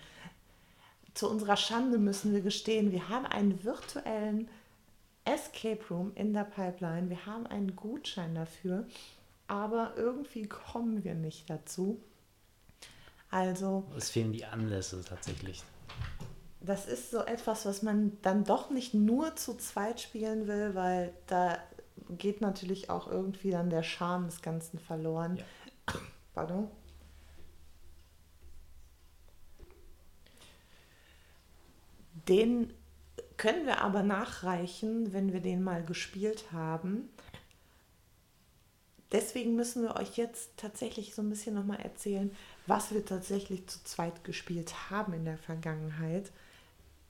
Zu unserer Schande müssen wir gestehen, wir haben einen virtuellen Escape Room in der Pipeline. Wir haben einen Gutschein dafür, aber irgendwie kommen wir nicht dazu. Also. Es fehlen die Anlässe tatsächlich. Das ist so etwas, was man dann doch nicht nur zu zweit spielen will, weil da geht natürlich auch irgendwie dann der Charme des Ganzen verloren. Ja. Pardon. Den können wir aber nachreichen, wenn wir den mal gespielt haben. Deswegen müssen wir euch jetzt tatsächlich so ein bisschen nochmal erzählen, was wir tatsächlich zu zweit gespielt haben in der Vergangenheit,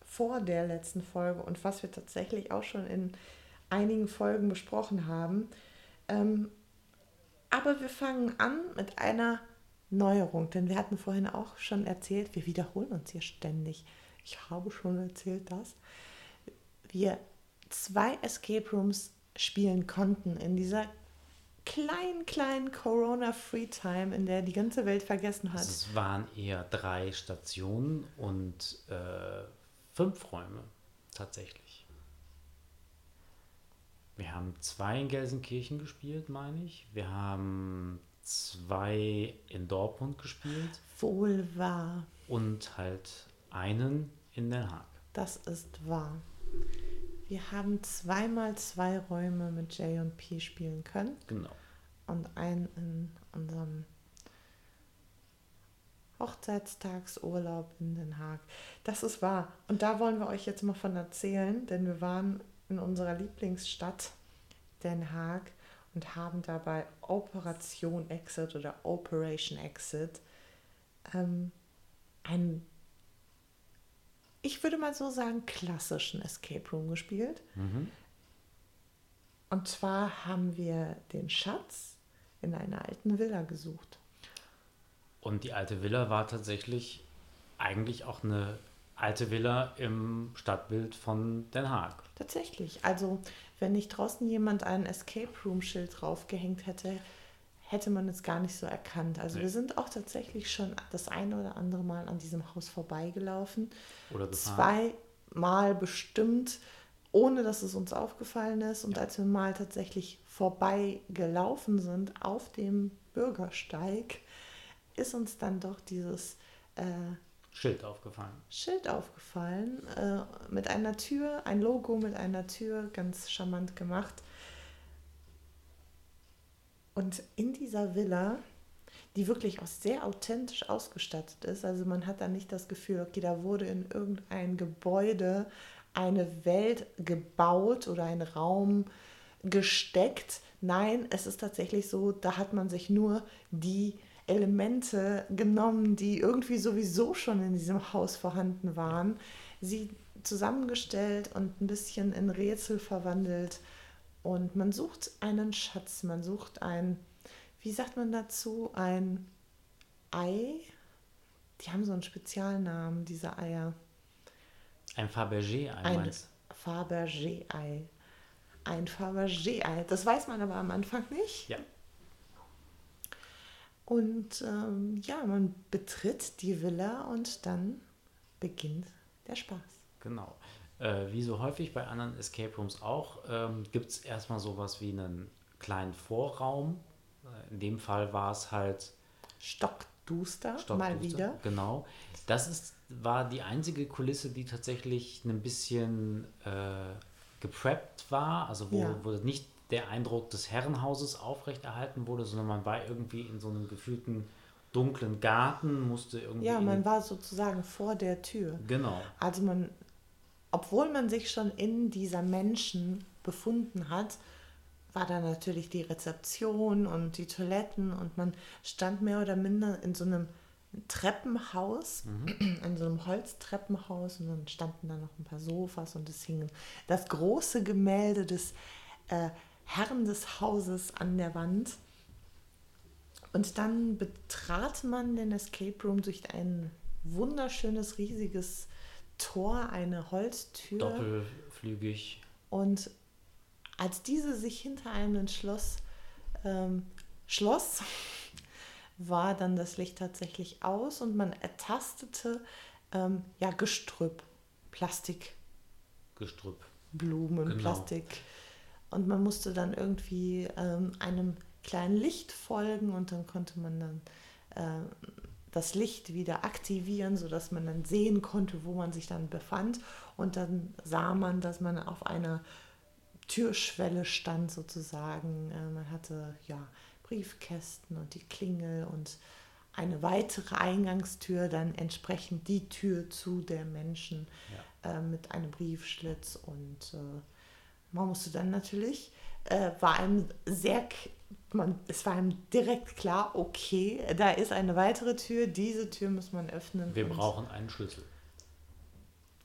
vor der letzten Folge und was wir tatsächlich auch schon in einigen Folgen besprochen haben. Ähm, aber wir fangen an mit einer Neuerung, denn wir hatten vorhin auch schon erzählt, wir wiederholen uns hier ständig. Ich habe schon erzählt das. Wir zwei Escape Rooms spielen konnten in dieser kleinen, kleinen Corona-Free Time, in der die ganze Welt vergessen hat. Also es waren eher drei Stationen und äh, fünf Räume tatsächlich. Wir haben zwei in Gelsenkirchen gespielt, meine ich. Wir haben zwei in Dortmund gespielt Wohl wahr. und halt einen in Den Haag. Das ist wahr. Wir haben zweimal zwei Räume mit J und P spielen können Genau. und einen in unserem Hochzeitstagsurlaub in Den Haag. Das ist wahr. Und da wollen wir euch jetzt mal von erzählen, denn wir waren in unserer Lieblingsstadt Den Haag und haben dabei Operation Exit oder Operation Exit ähm, einen, ich würde mal so sagen, klassischen Escape Room gespielt. Mhm. Und zwar haben wir den Schatz in einer alten Villa gesucht. Und die alte Villa war tatsächlich eigentlich auch eine alte Villa im Stadtbild von Den Haag. Tatsächlich. Also, wenn nicht draußen jemand ein Escape Room-Schild draufgehängt hätte, hätte man es gar nicht so erkannt. Also, Nee. wir sind auch tatsächlich schon das eine oder andere Mal an diesem Haus vorbeigelaufen. Oder gefahren. Zweimal bestimmt, ohne dass es uns aufgefallen ist. Und Ja. als wir mal tatsächlich vorbeigelaufen sind auf dem Bürgersteig, ist uns dann doch dieses äh, Schild aufgefallen. Schild aufgefallen äh, mit einer Tür, ein Logo mit einer Tür, ganz charmant gemacht. Und in dieser Villa, die wirklich auch sehr authentisch ausgestattet ist, also man hat da nicht das Gefühl, okay, da wurde in irgendein Gebäude eine Welt gebaut oder ein Raum gesteckt. Nein, es ist tatsächlich so, da hat man sich nur die Elemente genommen, die irgendwie sowieso schon in diesem Haus vorhanden waren, sie zusammengestellt und ein bisschen in Rätsel verwandelt. Und man sucht einen Schatz, man sucht ein, wie sagt man dazu, ein Ei. Die haben so einen Spezialnamen, diese Eier. Ein Fabergé-Ei Ein Fabergé-Ei. Ein Fabergé-Ei. Das weiß man aber am Anfang nicht. Ja. Und ähm, ja, man betritt die Villa und dann beginnt der Spaß. Genau. Äh, wie so häufig bei anderen Escape Rooms auch, ähm, gibt es erstmal sowas wie einen kleinen Vorraum. Äh, in dem Fall war es halt Stockduster, mal Stockduster. wieder. Genau. Das ist, war die einzige Kulisse, die tatsächlich ein bisschen äh, gepreppt war, also wo, Ja. wo nicht der Eindruck des Herrenhauses aufrechterhalten wurde, sondern man war irgendwie in so einem gefühlten dunklen Garten, musste irgendwie. Ja, man war sozusagen vor der Tür. Genau. Also man, obwohl man sich schon in dieser Menschen befunden hat, war da natürlich die Rezeption und die Toiletten und man stand mehr oder minder in so einem Treppenhaus, in so einem Holztreppenhaus und dann standen da noch ein paar Sofas und es hing das große Gemälde des äh, Herrn des Hauses an der Wand. Und dann betrat man den Escape Room durch ein wunderschönes, riesiges Tor, eine Holztür. Doppelflügig. Und als diese sich hinter einem entschloss, ähm, schloss, war dann das Licht tatsächlich aus und man ertastete ähm, ja, Gestrüpp, Plastik, Gestrüpp. Blumen, Genau. Plastik. Und man musste dann irgendwie ähm, einem kleinen Licht folgen und dann konnte man dann äh, das Licht wieder aktivieren, sodass man dann sehen konnte, wo man sich dann befand. Und dann sah man, dass man auf einer Türschwelle stand sozusagen. Äh, man hatte ja Briefkästen und die Klingel und eine weitere Eingangstür, dann entsprechend die Tür zu der Menschen ja. äh, mit einem Briefschlitz und äh, man musste dann natürlich, äh, war einem sehr, man, es war einem direkt klar, okay, da ist eine weitere Tür, diese Tür muss man öffnen. Wir brauchen einen Schlüssel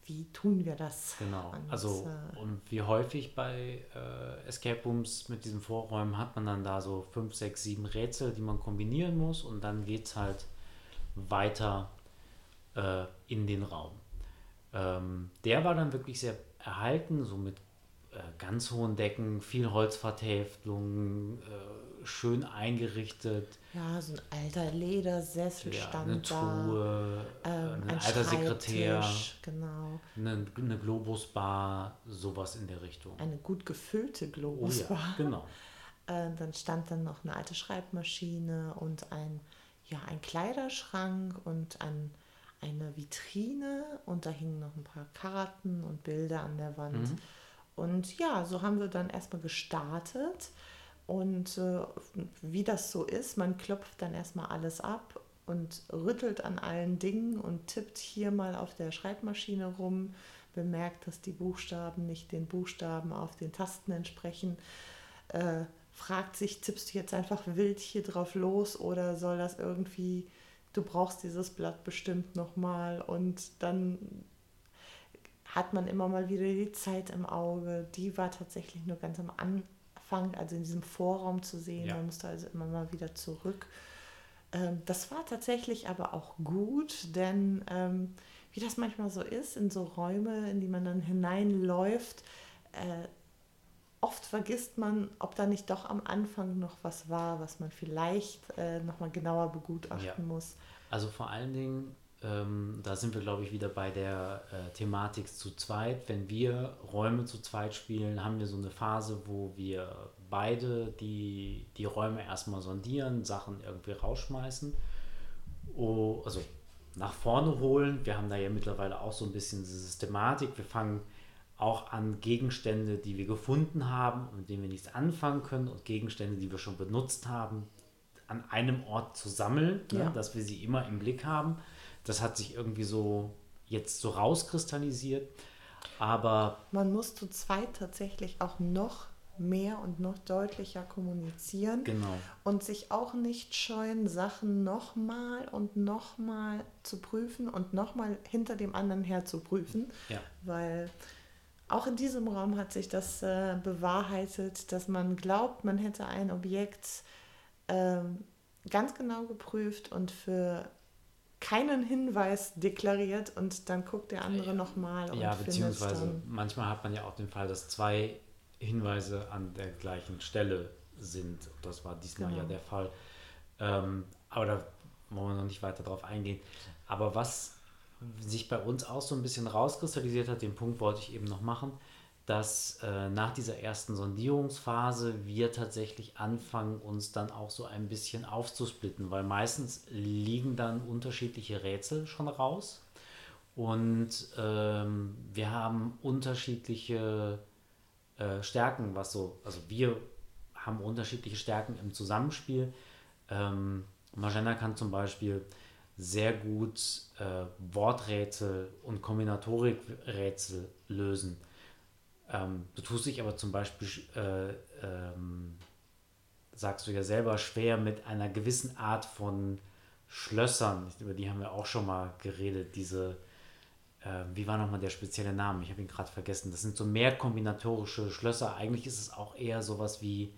wie tun wir das? Genau. Und, also, äh, und wie häufig bei äh, Escape Rooms mit diesen Vorräumen hat man dann da so fünf, sechs, sieben Rätsel, die man kombinieren muss und dann geht es halt weiter äh, in den Raum. Ähm, der war dann wirklich sehr erhalten, so mit ganz hohen Decken, viel Holzvertäfelung, äh, schön eingerichtet. Ja, so ein alter Ledersessel ja, stand eine Truhe, da. Ähm, ein, ein alter Sekretär. Genau. Eine, eine Globusbar, sowas in der Richtung. Eine gut gefüllte Globusbar. Oh ja, genau. Äh, dann stand dann noch eine alte Schreibmaschine und ein, ja, ein Kleiderschrank und ein, eine Vitrine und da hingen noch ein paar Karten und Bilder an der Wand. Mhm. Und ja, so haben wir dann erstmal gestartet. Und äh, wie das so ist, man klopft dann erstmal alles ab und rüttelt an allen Dingen und tippt hier mal auf der Schreibmaschine rum, bemerkt, dass die Buchstaben nicht den Buchstaben auf den Tasten entsprechen, äh, fragt sich, tippst du jetzt einfach wild hier drauf los oder soll das irgendwie, du brauchst dieses Blatt bestimmt nochmal und dann hat man immer mal wieder die Zeit im Auge. Die war tatsächlich nur ganz am Anfang also in diesem Vorraum zu sehen. Ja. Man musste also immer mal wieder zurück. Ähm, das war tatsächlich aber auch gut, denn ähm, wie das manchmal so ist, in so Räume, in die man dann hineinläuft, äh, oft vergisst man, ob da nicht doch am Anfang noch was war, was man vielleicht äh, nochmal genauer begutachten ja. muss. Also vor allen Dingen ähm, da sind wir, glaube ich, wieder bei der äh, Thematik zu zweit. Wenn wir Räume zu zweit spielen, haben wir so eine Phase, wo wir beide die, die Räume erstmal sondieren, Sachen irgendwie rausschmeißen. Oh, also nach vorne holen. Wir haben da ja mittlerweile auch so ein bisschen Systematik. Wir fangen auch an Gegenstände, die wir gefunden haben und mit denen wir nichts anfangen können und Gegenstände, die wir schon benutzt haben, an einem Ort zu sammeln, ne, ja. ne, dass wir sie immer im Blick haben das hat sich irgendwie so jetzt so rauskristallisiert. Aber. Man muss zu zweit tatsächlich auch noch mehr und noch deutlicher kommunizieren. Genau. Und sich auch nicht scheuen, Sachen nochmal und nochmal zu prüfen und nochmal hinter dem anderen her zu prüfen. Ja. Weil auch in diesem Raum hat sich das äh, bewahrheitet, dass man glaubt, man hätte ein Objekt äh, ganz genau geprüft und für keinen Hinweis deklariert und dann guckt der andere ja, nochmal. Ja, beziehungsweise manchmal hat man ja auch den Fall, dass zwei Hinweise an der gleichen Stelle sind. Das war diesmal genau. ja der Fall. Ähm, aber da wollen wir noch nicht weiter drauf eingehen. Aber was sich bei uns auch so ein bisschen rauskristallisiert hat, den Punkt wollte ich eben noch machen, dass äh, nach dieser ersten Sondierungsphase wir tatsächlich anfangen, uns dann auch so ein bisschen aufzusplitten, weil meistens liegen dann unterschiedliche Rätsel schon raus und ähm, wir haben unterschiedliche äh, Stärken, was so, also wir haben unterschiedliche Stärken im Zusammenspiel. Ähm, Magenta kann zum Beispiel sehr gut äh, Worträtsel und Kombinatorikrätsel lösen ähm, du tust dich aber zum Beispiel, äh, ähm, sagst du ja selber, schwer mit einer gewissen Art von Schlössern. Über die haben wir auch schon mal geredet. Diese, äh, wie war nochmal der spezielle Name? Ich habe ihn gerade vergessen. Das sind so mehr kombinatorische Schlösser. Eigentlich ist es auch eher sowas wie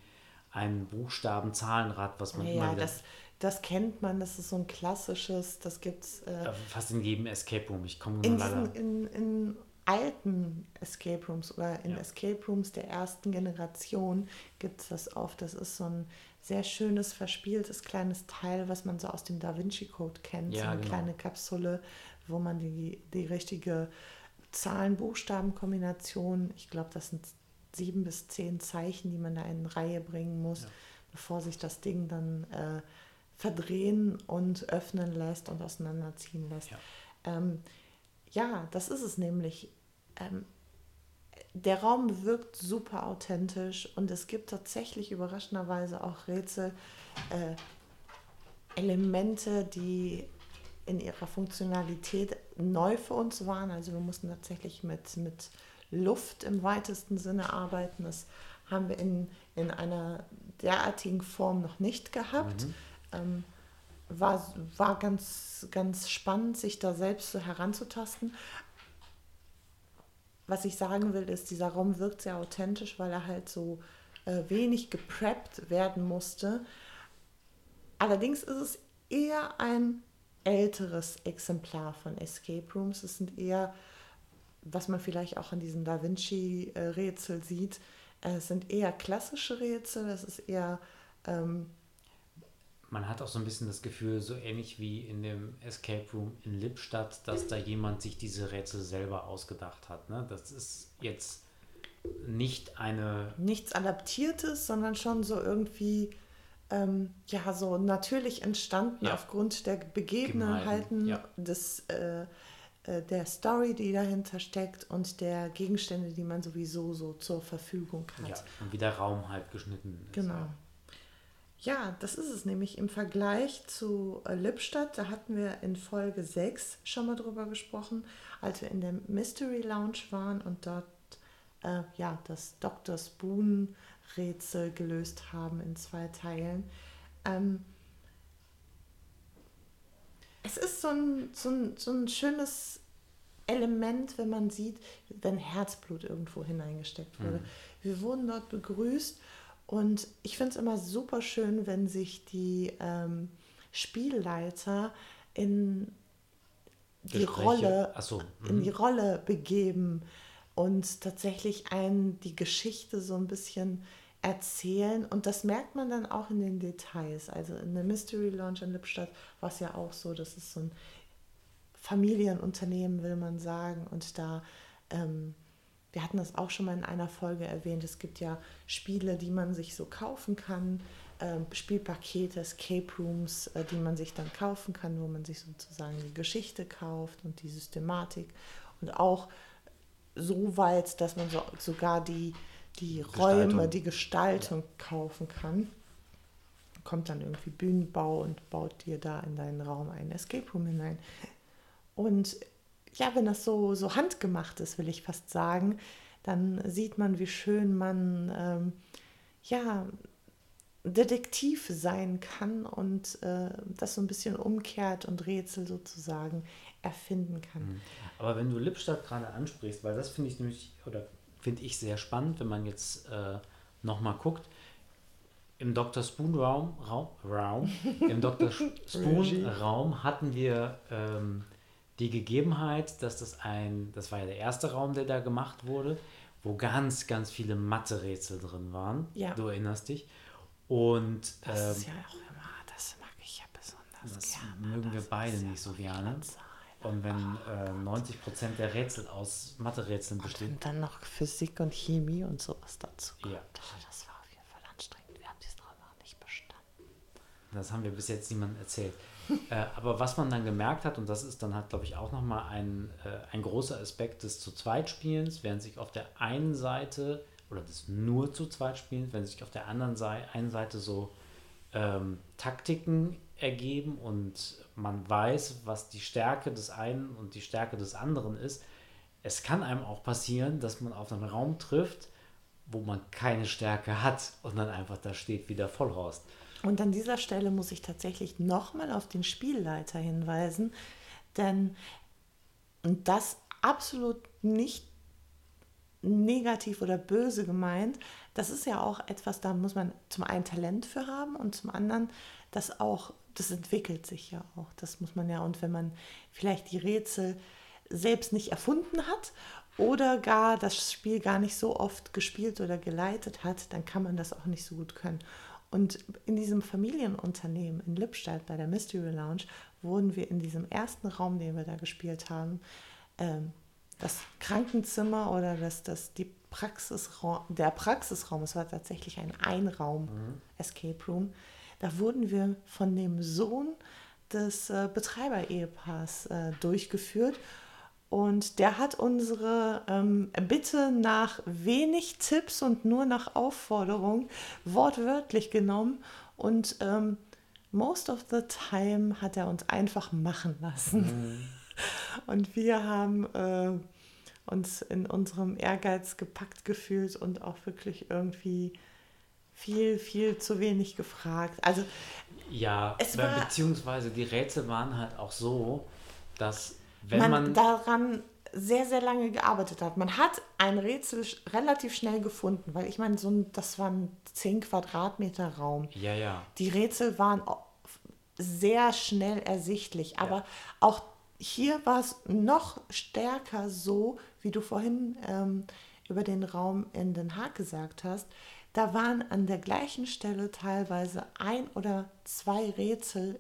ein Buchstaben-Zahlenrad, was man ja, immer wieder. Das, das kennt man, das ist so ein klassisches, das gibt es. Äh, fast in jedem Escape Room. Ich komme nur leider. In, in alten Escape Rooms oder in ja. Escape Rooms der ersten Generation gibt es das oft. Das ist so ein sehr schönes, verspieltes kleines Teil, was man so aus dem Da Vinci Code kennt. Ja, so eine genau. kleine Kapsule, wo man die, die richtige Zahlen-Buchstaben-Kombination, ich glaube, das sind sieben bis zehn Zeichen, die man da in Reihe bringen muss, ja. bevor sich das Ding dann äh, verdrehen und öffnen lässt und auseinanderziehen lässt. Ja. Ähm, ja, das ist es nämlich ähm, der Raum wirkt super authentisch und es gibt tatsächlich überraschenderweise auch Rätsel, äh, Elemente, die in ihrer Funktionalität neu für uns waren. Also wir mussten tatsächlich mit, mit Luft im weitesten Sinne arbeiten. Das haben wir in, in einer derartigen Form noch nicht gehabt. Mhm. Ähm, war, war ganz, ganz spannend, sich da selbst so heranzutasten. Was ich sagen will, ist, dieser Raum wirkt sehr authentisch, weil er halt so äh, wenig gepreppt werden musste. Allerdings ist es eher ein älteres Exemplar von Escape Rooms. Es sind eher, was man vielleicht auch an diesem Da Vinci-Rätsel sieht, äh, es sind eher klassische Rätsel. Es ist eher ähm, man hat auch so ein bisschen das Gefühl, so ähnlich wie in dem Escape Room in Lippstadt, dass da jemand sich diese Rätsel selber ausgedacht hat. Ne? Das ist jetzt nicht eine. Nichts Adaptiertes, sondern schon so irgendwie, ähm, ja, so natürlich entstanden ja. aufgrund der Begebenheiten ja. des. Äh, äh, der Story, die dahinter steckt und der Gegenstände, die man sowieso so zur Verfügung hat. Ja, und wie der Raum halt geschnitten ist. Genau. Ja, das ist es nämlich im Vergleich zu äh, Lippstadt. Da hatten wir in Folge 6 schon mal drüber gesprochen, als wir in der Mystery Lounge waren und dort äh, ja, das Dr. Spoon Rätsel gelöst haben in zwei Teilen. Ähm, es ist so ein, so, ein, so ein schönes Element, wenn man sieht, wenn Herzblut irgendwo hineingesteckt wurde. Mhm. Wir wurden dort begrüßt und ich finde es immer super schön, wenn sich die ähm, Spielleiter in die Rolle so. in mhm. die Rolle begeben und tatsächlich einen die Geschichte so ein bisschen erzählen und das merkt man dann auch in den Details. Also in der Mystery Lounge in Lippstadt war es ja auch so, das ist so ein Familienunternehmen, will man sagen, und da ähm, wir hatten das auch schon mal in einer Folge erwähnt, es gibt ja Spiele, die man sich so kaufen kann, äh, Spielpakete, Escape Rooms, äh, die man sich dann kaufen kann, wo man sich sozusagen die Geschichte kauft und die Systematik und auch so weit, dass man so, sogar die, die Räume, die Gestaltung ja. kaufen kann. Kommt dann irgendwie Bühnenbau und baut dir da in deinen Raum einen Escape Room hinein. Und ja, wenn das so, so handgemacht ist, will ich fast sagen, dann sieht man, wie schön man ähm, ja, Detektiv sein kann und äh, das so ein bisschen umkehrt und Rätsel sozusagen erfinden kann. Mhm. Aber wenn du Lippstadt gerade ansprichst, weil das finde ich nämlich, oder finde ich sehr spannend, wenn man jetzt äh, nochmal guckt, im Dr. Spoon Raum, Raum, Raum im Dr. Spoon Raum hatten wir ähm, die Gegebenheit, dass das ein, das war ja der erste Raum, der da gemacht wurde, wo ganz, ganz viele Mathe-Rätsel drin waren. Ja. Du erinnerst dich. Und das ähm, ist ja auch immer, das mag ich ja besonders das gerne. mögen wir beide nicht so gerne. Und wenn äh, 90% der Rätsel aus Mathe-Rätseln bestehen. Und dann noch Physik und Chemie und sowas dazu. Kommt. Ja. Das war auf jeden Fall anstrengend. Wir haben diesen Raum auch nicht bestanden. Das haben wir bis jetzt niemandem erzählt äh, aber was man dann gemerkt hat, und das ist dann halt, glaube ich, auch nochmal ein, äh, ein großer Aspekt des zu zweit Spielens, während sich auf der einen Seite, oder des nur zu zweit Spielens, wenn sich auf der anderen Seite, einen Seite so ähm, Taktiken ergeben und man weiß, was die Stärke des einen und die Stärke des anderen ist. Es kann einem auch passieren, dass man auf einen Raum trifft, wo man keine Stärke hat und dann einfach da steht wie der Vollhorst. Und an dieser Stelle muss ich tatsächlich nochmal auf den Spielleiter hinweisen, denn das absolut nicht negativ oder böse gemeint, das ist ja auch etwas, da muss man zum einen Talent für haben und zum anderen das auch, das entwickelt sich ja auch. Das muss man ja, und wenn man vielleicht die Rätsel selbst nicht erfunden hat oder gar das Spiel gar nicht so oft gespielt oder geleitet hat, dann kann man das auch nicht so gut können. Und in diesem Familienunternehmen in Lippstadt bei der Mystery Lounge wurden wir in diesem ersten Raum, den wir da gespielt haben, ähm, das Krankenzimmer oder das, das, die Praxisraum, der Praxisraum, es war tatsächlich ein Einraum-Escape mhm. Room, da wurden wir von dem Sohn des äh, Betreiber-Ehepaars äh, durchgeführt. Und der hat unsere ähm, Bitte nach wenig Tipps und nur nach Aufforderung wortwörtlich genommen. Und ähm, most of the time hat er uns einfach machen lassen. Mhm. Und wir haben äh, uns in unserem Ehrgeiz gepackt gefühlt und auch wirklich irgendwie viel, viel zu wenig gefragt. Also ja, es war, beziehungsweise die Rätsel waren halt auch so, dass wenn man, man daran sehr, sehr lange gearbeitet hat. Man hat ein Rätsel relativ schnell gefunden, weil ich meine, so ein, das war ein 10 Quadratmeter Raum. Ja, ja. Die Rätsel waren sehr schnell ersichtlich, aber ja. auch hier war es noch stärker so, wie du vorhin ähm, über den Raum in Den Haag gesagt hast. Da waren an der gleichen Stelle teilweise ein oder zwei Rätsel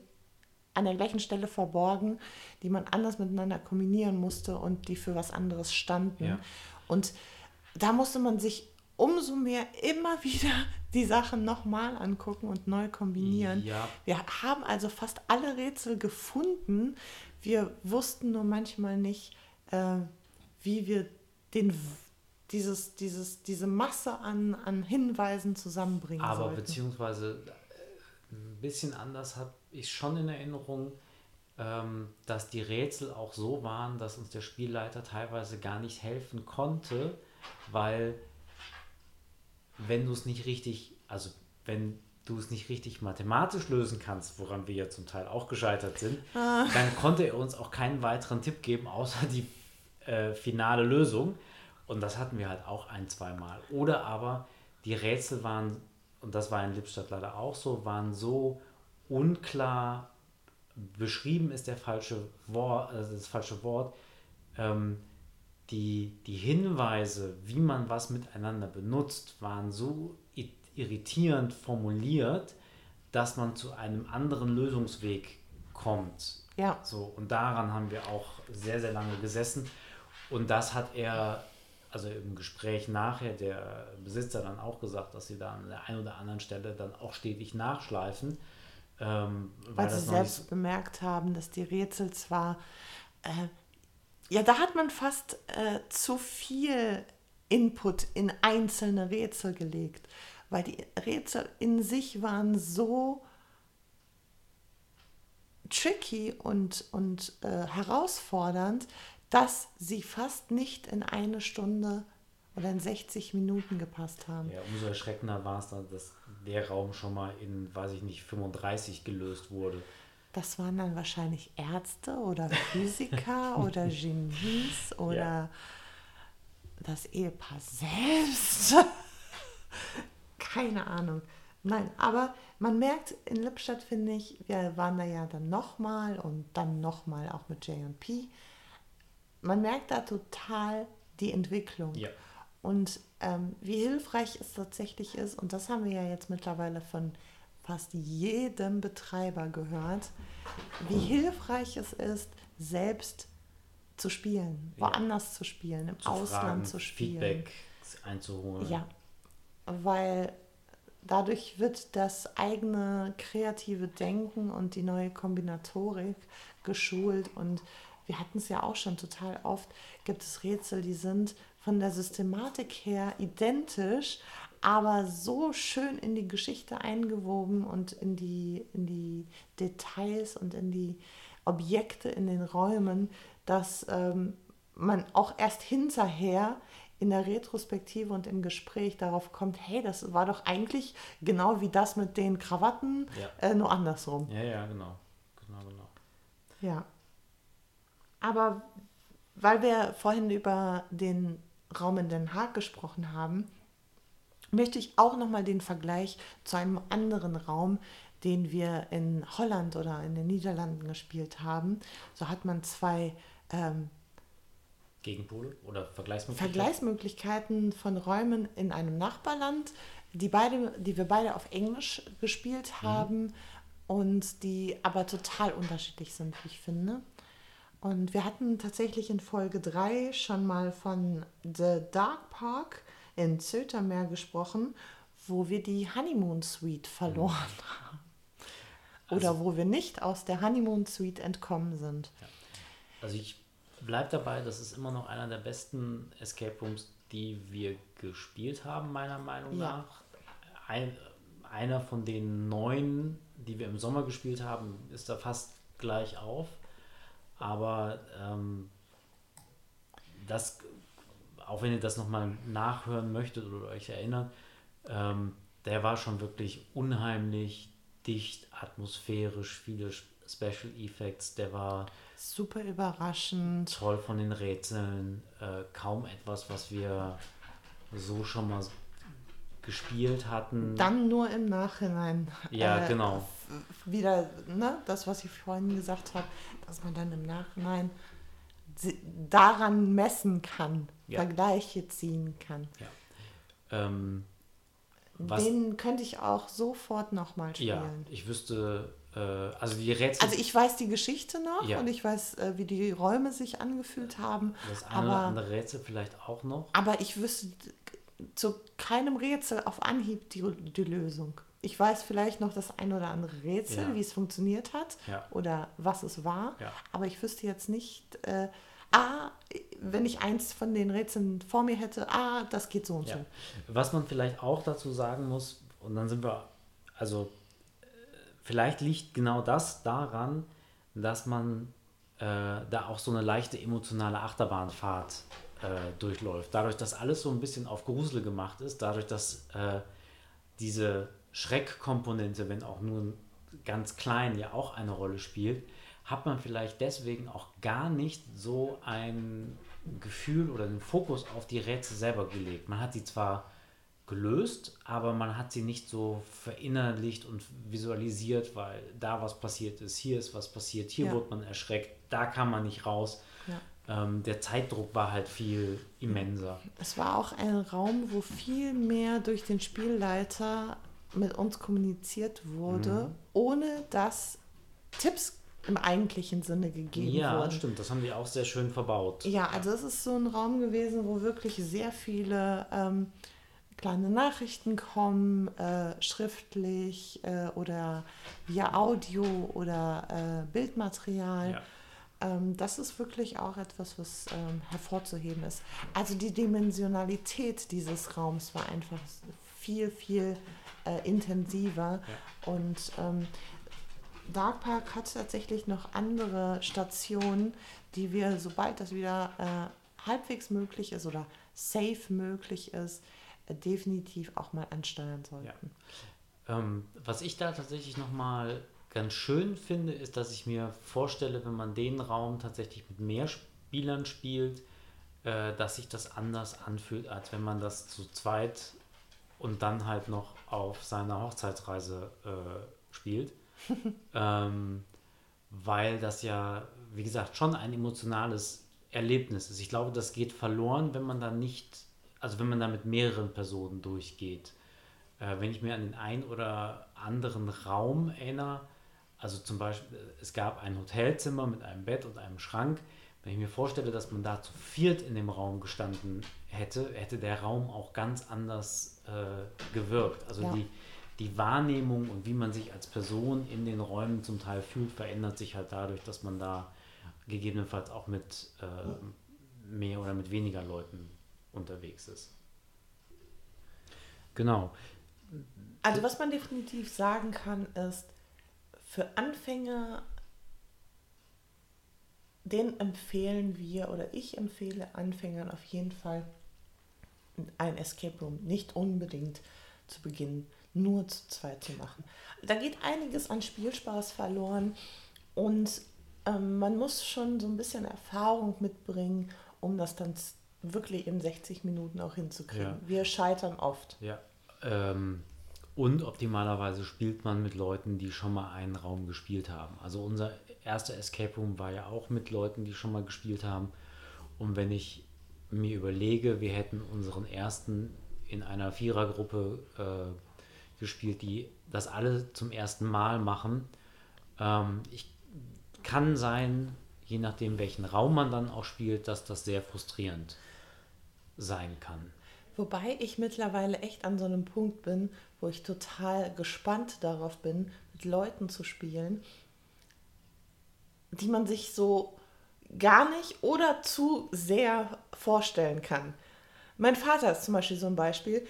an der gleichen Stelle verborgen, die man anders miteinander kombinieren musste und die für was anderes standen. Ja. Und da musste man sich umso mehr immer wieder die Sachen nochmal angucken und neu kombinieren. Ja. Wir haben also fast alle Rätsel gefunden. Wir wussten nur manchmal nicht, äh, wie wir den, dieses, dieses, diese Masse an, an Hinweisen zusammenbringen Aber sollten. beziehungsweise äh, ein bisschen anders habe ich schon in Erinnerung, ähm, dass die Rätsel auch so waren, dass uns der Spielleiter teilweise gar nicht helfen konnte, weil wenn du es nicht richtig, also wenn du es nicht richtig mathematisch lösen kannst, woran wir ja zum Teil auch gescheitert sind, ah. dann konnte er uns auch keinen weiteren Tipp geben, außer die äh, finale Lösung. Und das hatten wir halt auch ein, zwei Mal. Oder aber die Rätsel waren, und das war in Lippstadt leider auch so, waren so unklar beschrieben ist der falsche Wort, also das falsche Wort. Ähm, die, die Hinweise, wie man was miteinander benutzt, waren so irritierend formuliert, dass man zu einem anderen Lösungsweg kommt. Ja. So, und daran haben wir auch sehr, sehr lange gesessen. Und das hat er, also im Gespräch nachher, der Besitzer dann auch gesagt, dass sie da an der einen oder anderen Stelle dann auch stetig nachschleifen. Ähm, weil, weil sie selbst so bemerkt haben, dass die Rätsel zwar, äh, ja, da hat man fast äh, zu viel Input in einzelne Rätsel gelegt, weil die Rätsel in sich waren so tricky und, und äh, herausfordernd, dass sie fast nicht in eine Stunde oder in 60 Minuten gepasst haben. Ja, umso erschreckender war es dann, dass der Raum schon mal in, weiß ich nicht, 35 gelöst wurde. Das waren dann wahrscheinlich Ärzte oder Physiker oder Genies oder ja. das Ehepaar selbst. Keine Ahnung. Nein, aber man merkt in Lippstadt, finde ich, wir waren da ja dann nochmal und dann nochmal auch mit J&P. Man merkt da total die Entwicklung. Ja. Und ähm, wie hilfreich es tatsächlich ist, und das haben wir ja jetzt mittlerweile von fast jedem Betreiber gehört, wie hilfreich es ist, selbst zu spielen, ja. woanders zu spielen, im zu Ausland fragen, zu spielen. Feedback einzuholen. Ja, weil dadurch wird das eigene kreative Denken und die neue Kombinatorik geschult und wir hatten es ja auch schon total oft, gibt es Rätsel, die sind von der Systematik her identisch, aber so schön in die Geschichte eingewoben und in die, in die Details und in die Objekte in den Räumen, dass ähm, man auch erst hinterher in der Retrospektive und im Gespräch darauf kommt, hey, das war doch eigentlich genau wie das mit den Krawatten, ja. äh, nur andersrum. Ja, ja, genau. Genau, genau. Ja. Aber weil wir vorhin über den Raum in Den Haag gesprochen haben, möchte ich auch nochmal den Vergleich zu einem anderen Raum, den wir in Holland oder in den Niederlanden gespielt haben. So hat man zwei ähm, Gegenpole oder Vergleichsmöglichkeiten? Vergleichsmöglichkeiten von Räumen in einem Nachbarland, die, beide, die wir beide auf Englisch gespielt mhm. haben mhm. und die aber total unterschiedlich sind, wie ich finde. Und wir hatten tatsächlich in Folge 3 schon mal von The Dark Park in Zötermeer gesprochen, wo wir die Honeymoon Suite verloren haben. Oder also, wo wir nicht aus der Honeymoon Suite entkommen sind. Ja. Also ich bleib dabei, das ist immer noch einer der besten Escape Rooms, die wir gespielt haben, meiner Meinung Ja. nach. Ein, einer von den neun, die wir im Sommer gespielt haben, ist da fast gleich auf. Aber ähm, das, auch wenn ihr das nochmal nachhören möchtet oder euch erinnert, ähm, der war schon wirklich unheimlich dicht, atmosphärisch, viele Special Effects, der war Super überraschend. toll von den Rätseln, äh, kaum etwas, was wir so schon mal gespielt hatten. Dann nur im Nachhinein. Ja, äh, genau. Wieder, ne, das, was ich vorhin gesagt habe, dass man dann im Nachhinein daran messen kann, Ja. Vergleiche ziehen kann. Ja. Ähm, was, Den könnte ich auch sofort nochmal ja, spielen. ich wüsste, äh, also die Rätsel, Also ich weiß die Geschichte noch Ja. und ich weiß, äh, wie die Räume sich angefühlt haben. das eine oder aber, andere Rätsel vielleicht auch noch. aber ich wüsste zu keinem Rätsel auf Anhieb die, die Lösung. Ich weiß vielleicht noch das ein oder andere Rätsel, Ja. wie es funktioniert hat Ja. oder was es war. Ja. Aber ich wüsste jetzt nicht, äh, ah, wenn ich eins von den Rätseln vor mir hätte, ah, das geht so und so. Was man vielleicht auch dazu sagen muss, und dann sind wir, also äh, vielleicht liegt genau das daran, dass man äh, da auch so eine leichte emotionale Achterbahnfahrt äh, durchläuft. Dadurch, dass alles so ein bisschen auf Grusel gemacht ist, dadurch, dass äh, diese Schreckkomponente, wenn auch nur ganz klein, ja auch eine Rolle spielt, hat man vielleicht deswegen auch gar nicht so ein Gefühl oder den Fokus auf die Rätsel selber gelegt. Man hat sie zwar gelöst, aber man hat sie nicht so verinnerlicht und visualisiert, weil da was passiert ist, hier ist was passiert, hier Ja. wurde man erschreckt, da kam man nicht raus. Ja. Ähm, der Zeitdruck war halt viel immenser. Es war auch ein Raum, wo viel mehr durch den Spielleiter mit uns kommuniziert wurde, Mhm. ohne dass Tipps im eigentlichen Sinne gegeben Ja, wurden. stimmt, das haben die auch sehr schön verbaut. Ja, also es ist so ein Raum gewesen, wo wirklich sehr viele ähm, kleine Nachrichten kommen, äh, schriftlich äh, oder via Audio oder äh, Bildmaterial. Ja. Ähm, das ist wirklich auch etwas, was ähm, hervorzuheben ist. Also die Dimensionalität dieses Raums war einfach viel, viel äh, intensiver. Und ähm, Dark Park hat tatsächlich noch andere Stationen, die wir, sobald das wieder äh, halbwegs möglich ist oder safe möglich ist, äh, definitiv auch mal ansteuern sollten. Ähm, was ich da tatsächlich nochmal ganz schön finde, ist, dass ich mir vorstelle, wenn man den Raum tatsächlich mit mehr Spielern spielt, äh, dass sich das anders anfühlt, als wenn man das zu zweit und dann halt noch auf seiner Hochzeitsreise äh, spielt. ähm, weil das ja, wie gesagt, schon ein emotionales Erlebnis ist. Ich glaube, das geht verloren, wenn man da nicht, also wenn man da mit mehreren Personen durchgeht. Äh, wenn ich mir an den einen oder anderen Raum erinnere, also zum Beispiel, äh, es gab ein Hotelzimmer mit einem Bett und einem Schrank. Wenn ich mir vorstelle, dass man da zu viert in dem Raum gestanden hätte, hätte der Raum auch ganz anders äh, gewirkt. Also Ja. die, die Wahrnehmung und wie man sich als Person in den Räumen zum Teil fühlt, verändert sich halt dadurch, dass man da gegebenenfalls auch mit äh, mehr oder mit weniger Leuten unterwegs ist. Genau. Also was man definitiv sagen kann, ist, für Anfänger, den empfehlen wir oder ich empfehle Anfängern auf jeden Fall ein Escape Room nicht unbedingt zu Beginn nur zu zweit zu machen. Da geht einiges an Spielspaß verloren und ähm, man muss schon so ein bisschen Erfahrung mitbringen, um das dann wirklich in 60 Minuten auch hinzukriegen. Ja. Wir scheitern oft. Ja. Ähm, und optimalerweise spielt man mit Leuten, die schon mal einen Raum gespielt haben. Also unser erster Escape Room war ja auch mit Leuten, die schon mal gespielt haben. Und wenn ich mir überlege, wir hätten unseren ersten in einer Vierergruppe äh, gespielt, die das alle zum ersten Mal machen. Ähm, ich kann sein, je nachdem welchen Raum man dann auch spielt, dass das sehr frustrierend sein kann. Wobei ich mittlerweile echt an so einem Punkt bin, wo ich total gespannt darauf bin, mit Leuten zu spielen, die man sich so gar nicht oder zu sehr vorstellen kann. Mein Vater ist zum Beispiel so ein Beispiel.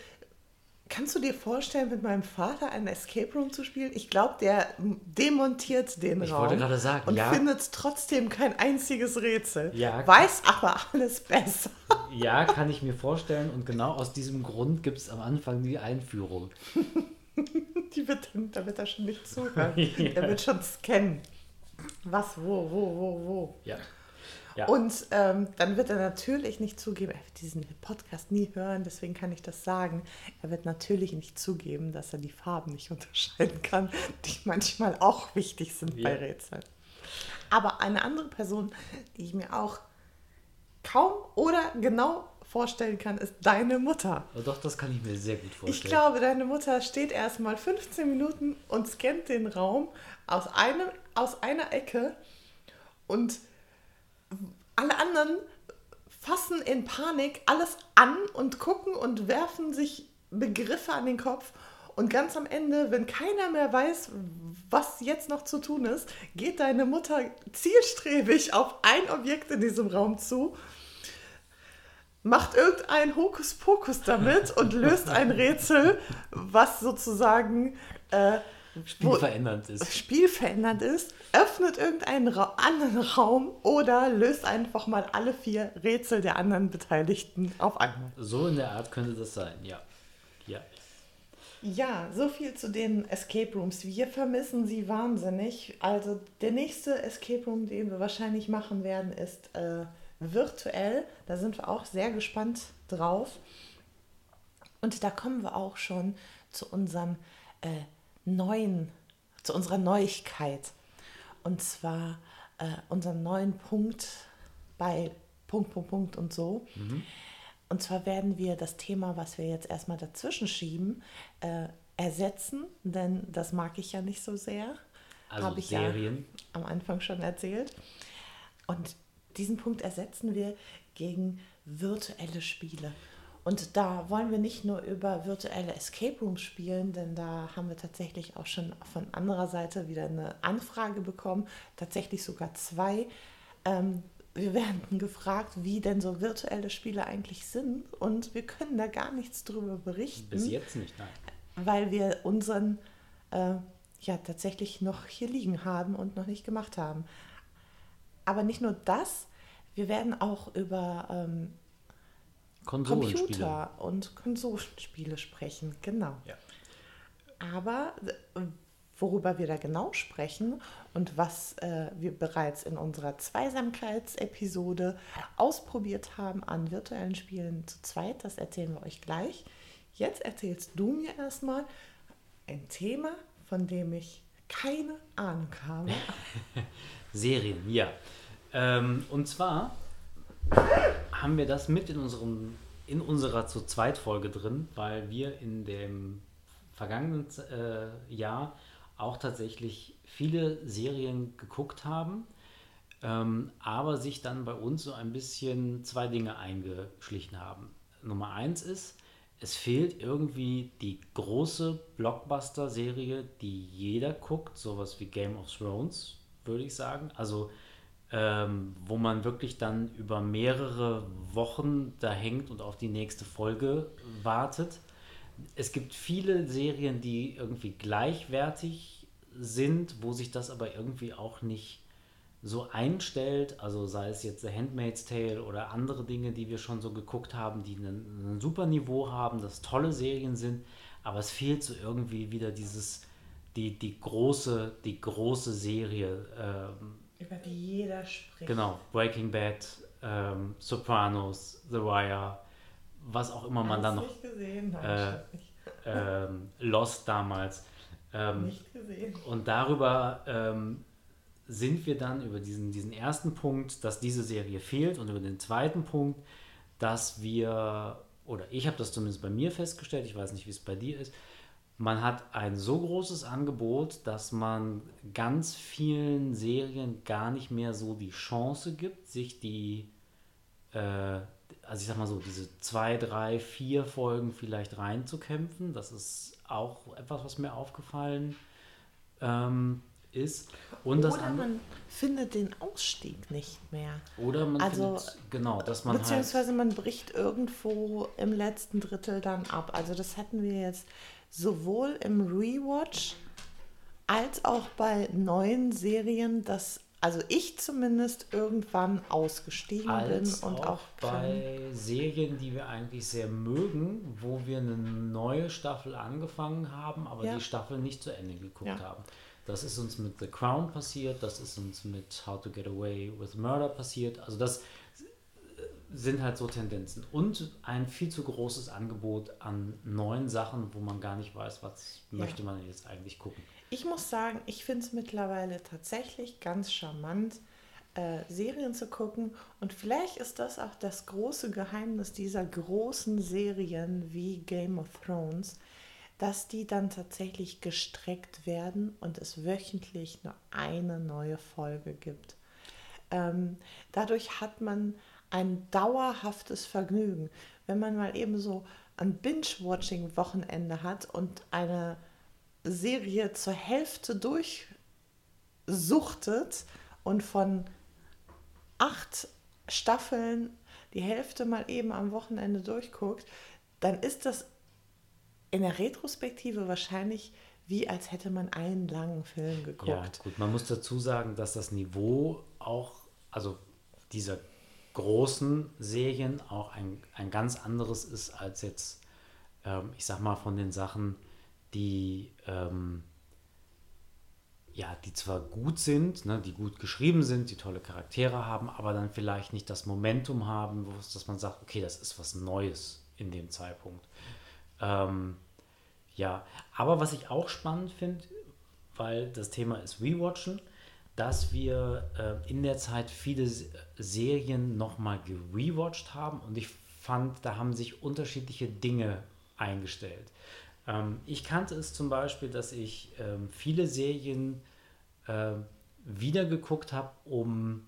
Kannst du dir vorstellen, mit meinem Vater einen Escape Room zu spielen? Ich glaube, der demontiert den Ich Raum wollte gerade sagen, und ja. findet trotzdem kein einziges Rätsel. Ja. Weiß aber alles besser. Ja, kann ich mir vorstellen. Und genau aus diesem Grund gibt es am Anfang die Einführung. Die wird, da wird er schon nicht zuhören. Ja. Der wird schon scannen. Was, wo, wo, wo, wo. Ja. Ja. Und ähm, dann wird er natürlich nicht zugeben, er wird diesen Podcast nie hören, deswegen kann ich das sagen. Er wird natürlich nicht zugeben, dass er die Farben nicht unterscheiden kann, die manchmal auch wichtig sind bei Ja. Rätseln. Aber eine andere Person, die ich mir auch kaum oder genau vorstellen kann, ist deine Mutter. Aber doch, das kann ich mir sehr gut vorstellen. Ich glaube, deine Mutter steht erstmal 15 Minuten und scannt den Raum aus, einem, aus einer Ecke und alle anderen fassen in Panik alles an und gucken und werfen sich Begriffe an den Kopf. Und ganz am Ende, wenn keiner mehr weiß, was jetzt noch zu tun ist, geht deine Mutter zielstrebig auf ein Objekt in diesem Raum zu macht irgendein Hokuspokus damit und löst ein Rätsel, was sozusagen äh, Spielverändernd ist. spielverändernd ist, öffnet irgendeinen Ra anderen Raum oder löst einfach mal alle vier Rätsel der anderen Beteiligten auf einmal. So in der Art könnte das sein, ja. Ja. Ja, so viel zu den Escape Rooms. Wir vermissen sie wahnsinnig. Also der nächste Escape Room, den wir wahrscheinlich machen werden, ist äh, virtuell. Da sind wir auch sehr gespannt drauf. Und da kommen wir auch schon zu unserem äh, neuen, zu unserer Neuigkeit. Und zwar äh, unserem neuen Punkt bei Punkt, Punkt, Punkt und so. Und zwar werden wir das Thema, was wir jetzt erstmal dazwischen schieben, äh, ersetzen, denn das mag ich ja nicht so sehr. Also Habe ich Serien. ja am Anfang schon erzählt. Und diesen Punkt ersetzen wir gegen virtuelle Spiele. Und da wollen wir nicht nur über virtuelle Escape Rooms spielen, denn da haben wir tatsächlich auch schon von anderer Seite wieder eine Anfrage bekommen, tatsächlich sogar zwei. Ähm, wir werden gefragt, wie denn so virtuelle Spiele eigentlich sind und wir können da gar nichts drüber berichten Bis jetzt nicht, nein. weil wir unseren äh, ja tatsächlich noch hier liegen haben und noch nicht gemacht haben. Aber nicht nur das, wir werden auch über ähm. Computer und Konsolenspiele sprechen, genau. Ja. Aber äh, worüber wir da genau sprechen und was äh, wir bereits in unserer Zweisamkeitsepisode ausprobiert haben an virtuellen Spielen zu zweit, das erzählen wir euch gleich. Jetzt erzählst du mir erstmal ein Thema, von dem ich keine Ahnung habe. Serien, ja. Ähm, und zwar haben wir das mit in, unserem, in unserer zu zweit Folge drin, weil wir in dem vergangenen äh, Jahr auch tatsächlich viele Serien geguckt haben, ähm, aber sich dann bei uns so ein bisschen zwei Dinge eingeschlichen haben. Nummer eins ist, es fehlt irgendwie die große Blockbuster-Serie, die jeder guckt, sowas wie Game of Thrones, würde ich sagen. Also, ähm, wo man wirklich dann über mehrere Wochen da hängt und auf die nächste Folge wartet. Es gibt viele Serien, die irgendwie gleichwertig sind, wo sich das aber irgendwie auch nicht so einstellt, also sei es jetzt The Handmaid's Tale oder andere Dinge, die wir schon so geguckt haben, die ein, super Niveau haben, das tolle Serien sind, aber es fehlt so irgendwie wieder dieses, die, die große, die große Serie, ähm, Über die jeder spricht. genau, Breaking Bad, ähm, Sopranos, The Wire, was auch immer man dann noch, nicht gesehen, nein, äh, nicht. ähm, Lost damals, ähm, nicht gesehen. und darüber ähm, sind wir dann über diesen, diesen ersten Punkt, dass diese Serie fehlt und über den zweiten Punkt, dass wir, oder ich habe das zumindest bei mir festgestellt, ich weiß nicht, wie es bei dir ist, man hat ein so großes Angebot, dass man ganz vielen Serien gar nicht mehr so die Chance gibt, sich die, äh, also ich sag mal so, diese zwei, drei, vier Folgen vielleicht reinzukämpfen. Das ist auch etwas, was mir aufgefallen ähm, ist. Und das Oder andere, man findet den Ausstieg nicht mehr. oder man also, findet, genau, dass man halt, Beziehungsweise man bricht irgendwo im letzten Drittel dann ab. Also das hatten wir jetzt sowohl im Rewatch als auch bei neuen Serien, dass also ich zumindest irgendwann ausgestiegen als bin und auch, auch bei Serien, die wir eigentlich sehr mögen, wo wir eine neue Staffel angefangen haben, aber Ja. die Staffel nicht zu Ende geguckt Ja. haben. Das ist uns mit The Crown passiert, das ist uns mit How to Get Away with Murder passiert. Also das sind halt so Tendenzen. Und ein viel zu großes Angebot an neuen Sachen, wo man gar nicht weiß, was Ja. möchte man jetzt eigentlich gucken. Ich muss sagen, ich finde es mittlerweile tatsächlich ganz charmant, äh, Serien zu gucken. Und vielleicht ist das auch das große Geheimnis dieser großen Serien wie Game of Thrones, dass die dann tatsächlich gestreckt werden und es wöchentlich nur eine neue Folge gibt. Ähm, dadurch hat man ein dauerhaftes Vergnügen. Wenn man mal eben so ein Binge-Watching-Wochenende hat und eine Serie zur Hälfte durchsuchtet und von acht Staffeln die Hälfte mal eben am Wochenende durchguckt, dann ist das in der Retrospektive wahrscheinlich wie als hätte man einen langen Film geguckt. Ja, gut, man muss dazu sagen, dass das Niveau auch, also dieser großen Serien auch ein, ein ganz anderes ist als jetzt, ähm, ich sag mal, von den Sachen, die, ähm, ja, die zwar gut sind, ne, die gut geschrieben sind, die tolle Charaktere haben, aber dann vielleicht nicht das Momentum haben, dass man sagt, okay, das ist was Neues in dem Zeitpunkt. Ähm, ja, aber was ich auch spannend finde, weil das Thema ist Rewatchen, dass wir äh, in der Zeit viele Serien nochmal gerewatcht haben und ich fand, da haben sich unterschiedliche Dinge eingestellt. Ähm, ich kannte es zum Beispiel, dass ich ähm, viele Serien äh, wieder habe, um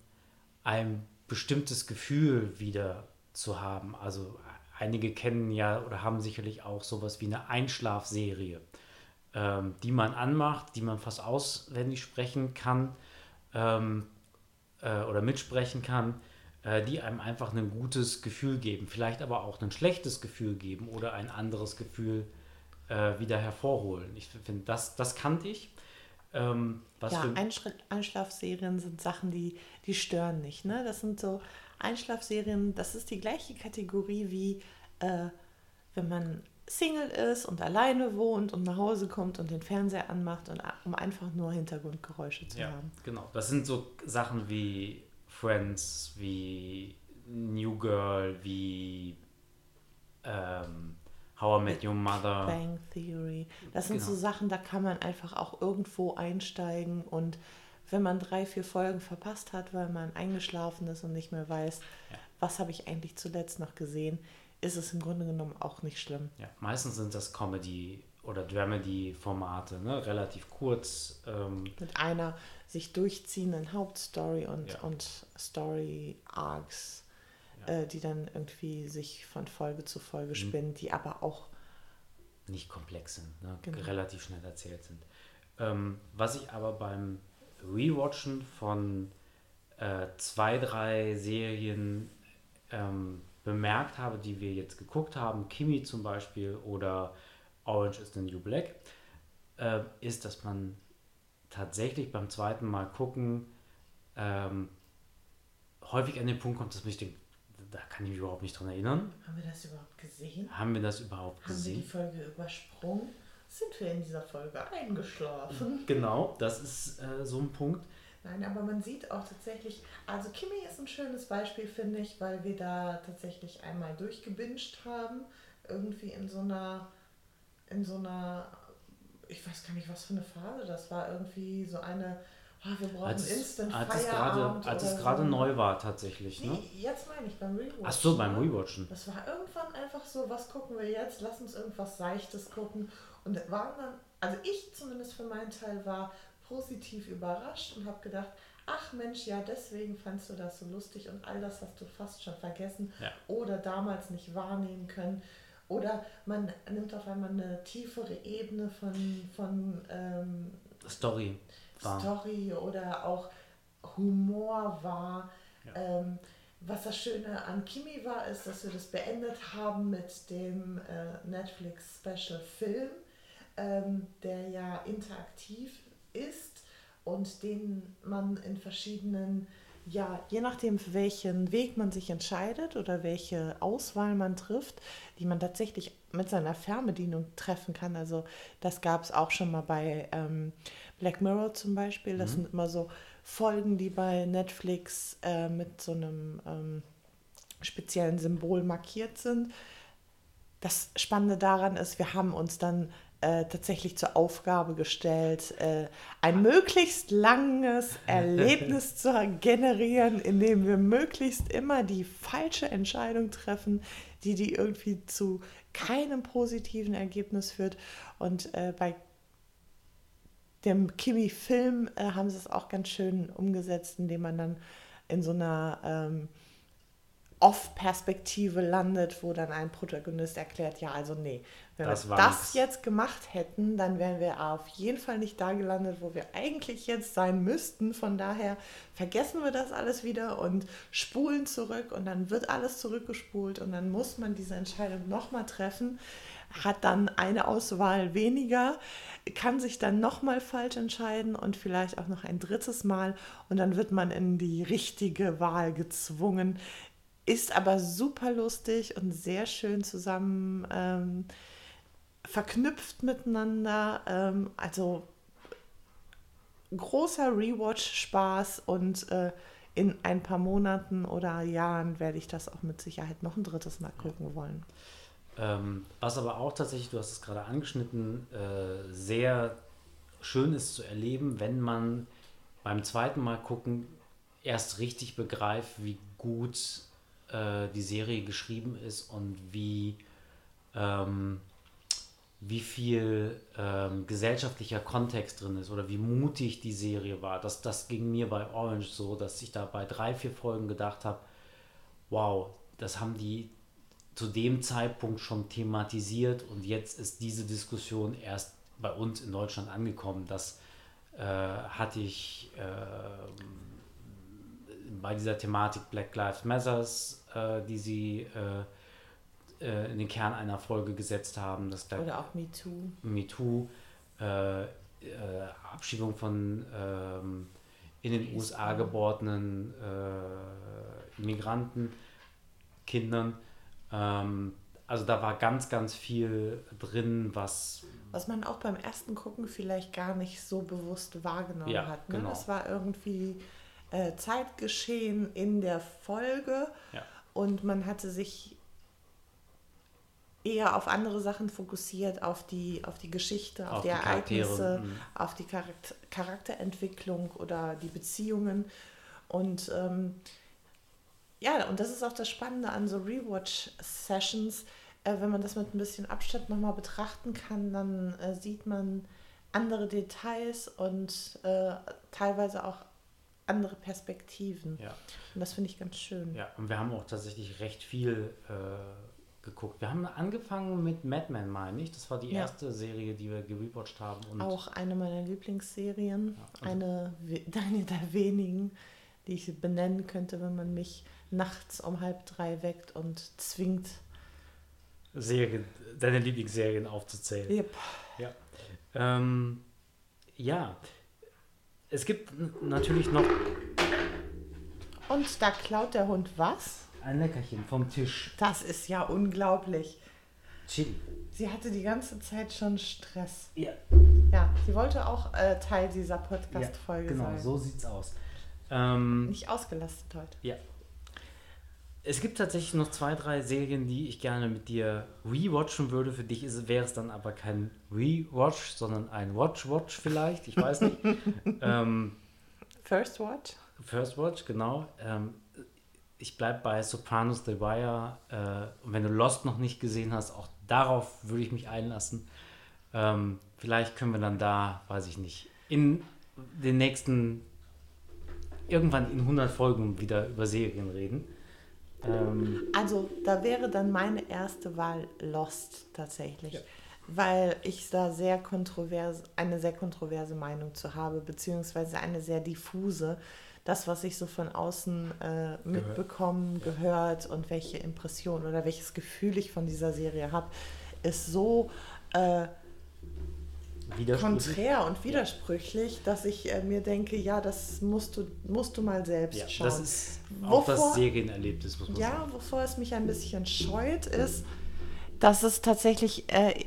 ein bestimmtes Gefühl wieder zu haben. Also einige kennen ja oder haben sicherlich auch sowas wie eine Einschlafserie, ähm, die man anmacht, die man fast auswendig sprechen kann ähm, äh, oder mitsprechen kann, äh, die einem einfach ein gutes Gefühl geben, vielleicht aber auch ein schlechtes Gefühl geben oder ein anderes Gefühl äh, wieder hervorholen. Ich finde, das, das kannte ich. Ähm, ja, Einschritt, Einschlafserien sind Sachen, die, die stören nicht. Ne? Das sind so Einschlafserien, das ist die gleiche Kategorie wie äh, wenn man Single ist und alleine wohnt und nach Hause kommt und den Fernseher anmacht, und, um einfach nur Hintergrundgeräusche zu Ja, haben. genau. Das sind so Sachen wie Friends, wie New Girl, wie ähm, How I Met Your Mother. Bang Theory. Das sind Genau. so Sachen, da kann man einfach auch irgendwo einsteigen und wenn man drei, vier Folgen verpasst hat, weil man eingeschlafen ist und nicht mehr weiß, Ja. was habe ich eigentlich zuletzt noch gesehen, ist es im Grunde genommen auch nicht schlimm. Ja, meistens sind das Comedy- oder Dramedy-Formate, ne? relativ kurz. Ähm, Mit einer sich durchziehenden Hauptstory und, Ja. und Story-Arcs, Ja. äh, die dann irgendwie sich von Folge zu Mhm. Folge spinnen, die aber auch nicht komplex sind, ne? Genau. relativ schnell erzählt sind. Ähm, was ich aber beim Rewatchen von äh, zwei, drei Serien ähm, bemerkt habe, die wir jetzt geguckt haben, Kimi zum Beispiel oder Orange is the New Black, äh, ist, dass man tatsächlich beim zweiten Mal gucken ähm, häufig an den Punkt kommt, dass man sich denkt, da kann ich mich überhaupt nicht dran erinnern. Haben wir das überhaupt gesehen? Haben wir das überhaupt Haben wir die gesehen? Folge übersprungen? Sind wir in dieser Folge eingeschlafen? Genau, das ist äh, so ein Punkt. Nein, aber man sieht auch tatsächlich, also Kimi ist ein schönes Beispiel, finde ich, weil wir da tatsächlich einmal durchgebinged haben. Irgendwie in so einer, in so einer, ich weiß gar nicht, was für eine Phase das war. Irgendwie so eine, oh, wir brauchen Als, Instant als es Feierabend gerade, als oder es gerade so. neu war tatsächlich, ne? Nee, jetzt meine ich beim Rewatch. Ach so, beim ne? Rewatchen. Das war irgendwann einfach so, was gucken wir jetzt? Lass uns irgendwas Seichtes gucken. Und waren dann, also ich zumindest für meinen Teil war positiv überrascht und habe gedacht, ach Mensch, ja, deswegen fandst du das so lustig und all das hast du fast schon vergessen Ja. oder damals nicht wahrnehmen können. Oder man nimmt auf einmal eine tiefere Ebene von, von, ähm, Story. war. Story oder auch Humor war. Ähm, was das Schöne an Kimi war, ist, dass wir das beendet haben mit dem äh, Netflix Special Film, ähm, der ja interaktiv ist und den man in verschiedenen, ja, je nachdem, für welchen Weg man sich entscheidet oder welche Auswahl man trifft, die man tatsächlich mit seiner Fernbedienung treffen kann. Also das gab es auch schon mal bei ähm, Black Mirror zum Beispiel. Das sind immer so Folgen, die bei Netflix äh, mit so einem ähm, speziellen Symbol markiert sind. Das Spannende daran ist, wir haben uns dann äh, tatsächlich zur Aufgabe gestellt, äh, ein möglichst langes Erlebnis zu generieren, indem wir möglichst immer die falsche Entscheidung treffen, die die irgendwie zu keinem positiven Ergebnis führt. Und äh, bei dem Kimi-Film äh, haben sie es auch ganz schön umgesetzt, indem man dann in so einer ähm, Off-Perspektive landet, wo dann ein Protagonist erklärt, ja, also nee, wenn Das wir das nix. jetzt gemacht hätten, dann wären wir auf jeden Fall nicht da gelandet, wo wir eigentlich jetzt sein müssten. Von daher vergessen wir das alles wieder und spulen zurück und dann wird alles zurückgespult und dann muss man diese Entscheidung nochmal treffen, hat dann eine Auswahl weniger, kann sich dann nochmal falsch entscheiden und vielleicht auch noch ein drittes Mal und dann wird man in die richtige Wahl gezwungen. Ist aber super lustig und sehr schön zusammen ähm, verknüpft miteinander. Ähm, also großer Rewatch-Spaß und äh, in ein paar Monaten oder Jahren werde ich das auch mit Sicherheit noch ein drittes Mal gucken wollen. Ähm, was aber auch tatsächlich, du hast es gerade angeschnitten, äh, sehr schön ist zu erleben, wenn man beim zweiten Mal gucken erst richtig begreift, wie gut äh, die Serie geschrieben ist und wie, ähm, wie viel ähm, gesellschaftlicher Kontext drin ist oder wie mutig die Serie war. Das, das ging mir bei Orange so, dass ich da bei drei, vier Folgen gedacht habe, wow, das haben die zu dem Zeitpunkt schon thematisiert und jetzt ist diese Diskussion erst bei uns in Deutschland angekommen. Das äh, hatte ich ähm, bei dieser Thematik Black Lives Matters, äh, die sie äh, äh, in den Kern einer Folge gesetzt haben, das Oder auch MeToo. MeToo, äh, äh, Abschiebung von ähm, in den USA geborenen äh, Migranten, Kindern. Ähm, also da war ganz, ganz viel drin, was Was man auch beim ersten Gucken vielleicht gar nicht so bewusst wahrgenommen Ja, hat. Ne? genau. Das war irgendwie äh, Zeitgeschehen in der Folge Ja. Und man hatte sich eher auf andere Sachen fokussiert, auf die, auf die Geschichte, auf, Auf die, die Ereignisse, mhm. auf die Charakter Charakterentwicklung oder die Beziehungen. Und ähm, ja, und das ist auch das Spannende an so Rewatch-Sessions. Äh, wenn man das mit ein bisschen Abstand nochmal betrachten kann, dann äh, sieht man andere Details und äh, teilweise auch andere Perspektiven. ja, Und das finde ich ganz schön. ja. Und wir haben auch tatsächlich recht viel äh, geguckt. Wir haben angefangen mit Mad Men, meine ich. Das war die Ja. erste Serie, die wir gerewatcht haben. Und Auch eine meiner Lieblingsserien, also- eine, eine der wenigen, die ich benennen könnte, wenn man mich nachts um halb drei weckt und zwingt. Serien, deine Lieblingsserien aufzuzählen. Yep. Ja. Ähm, ja. Es gibt natürlich noch Und da klaut der Hund was? ein Leckerchen vom Tisch. Das ist ja unglaublich. Chili. Sie hatte die ganze Zeit schon Stress. Ja, Ja, sie wollte auch äh, Teil dieser ja Podcast-Folge genau, sein. so sieht's aus. Ähm, Nicht ausgelastet heute. ja. Es gibt tatsächlich noch zwei, drei Serien, die ich gerne mit dir rewatchen würde. Für dich ist, wäre es dann aber kein Rewatch, sondern ein Watch-Watch vielleicht. Ich weiß nicht. ähm, First Watch? First Watch, genau. Ähm, ich bleibe bei Sopranos The Wire. Äh, und wenn du Lost noch nicht gesehen hast, auch darauf würde ich mich einlassen. Ähm, vielleicht können wir dann da, weiß ich nicht, in den nächsten, irgendwann in 100 Folgen wieder über Serien reden. Ähm, Also, da wäre dann meine erste Wahl Lost tatsächlich. weil ich da sehr kontrovers, eine sehr kontroverse Meinung zu habe, beziehungsweise eine sehr diffuse. Das, was ich so von außen äh, mitbekommen, gehört. gehört und welche Impression oder welches Gefühl ich von dieser Serie habe, ist so äh, konträr und widersprüchlich, dass ich äh, mir denke, ja, das musst du, musst du mal selbst ja, schauen. Das ist auch wovor, das Serienerlebnis, muss man ja, sagen. Ja, wovor es mich ein bisschen scheut, ist, dass es tatsächlich, äh,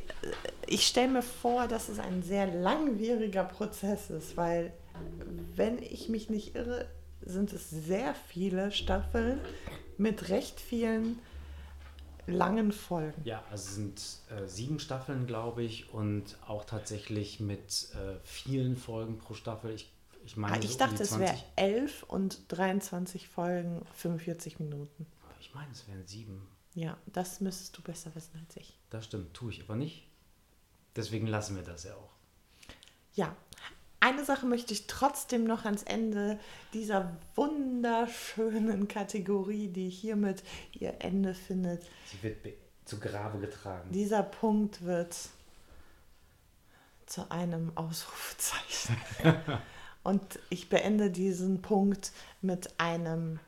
ich stelle mir vor, dass es ein sehr langwieriger Prozess ist, weil, wenn ich mich nicht irre, sind es sehr viele Staffeln mit recht vielen langen Folgen. Ja, also es sind äh, sieben Staffeln, glaube ich, und auch tatsächlich mit äh, vielen Folgen pro Staffel. Ich, ich meine, ah, ich so dachte, es wäre elf und 23 Folgen, 45 Minuten. Ich meine, es wären sieben. Ja, das müsstest du besser wissen als ich. Das stimmt, tue ich aber nicht. Deswegen lassen wir das ja auch. Ja, eine Sache möchte ich trotzdem noch ans Ende dieser wunderschönen Kategorie, die hiermit ihr Ende findet. Sie wird zu Grabe getragen. Dieser Punkt wird zu einem Ausrufezeichen. Und ich beende diesen Punkt mit einem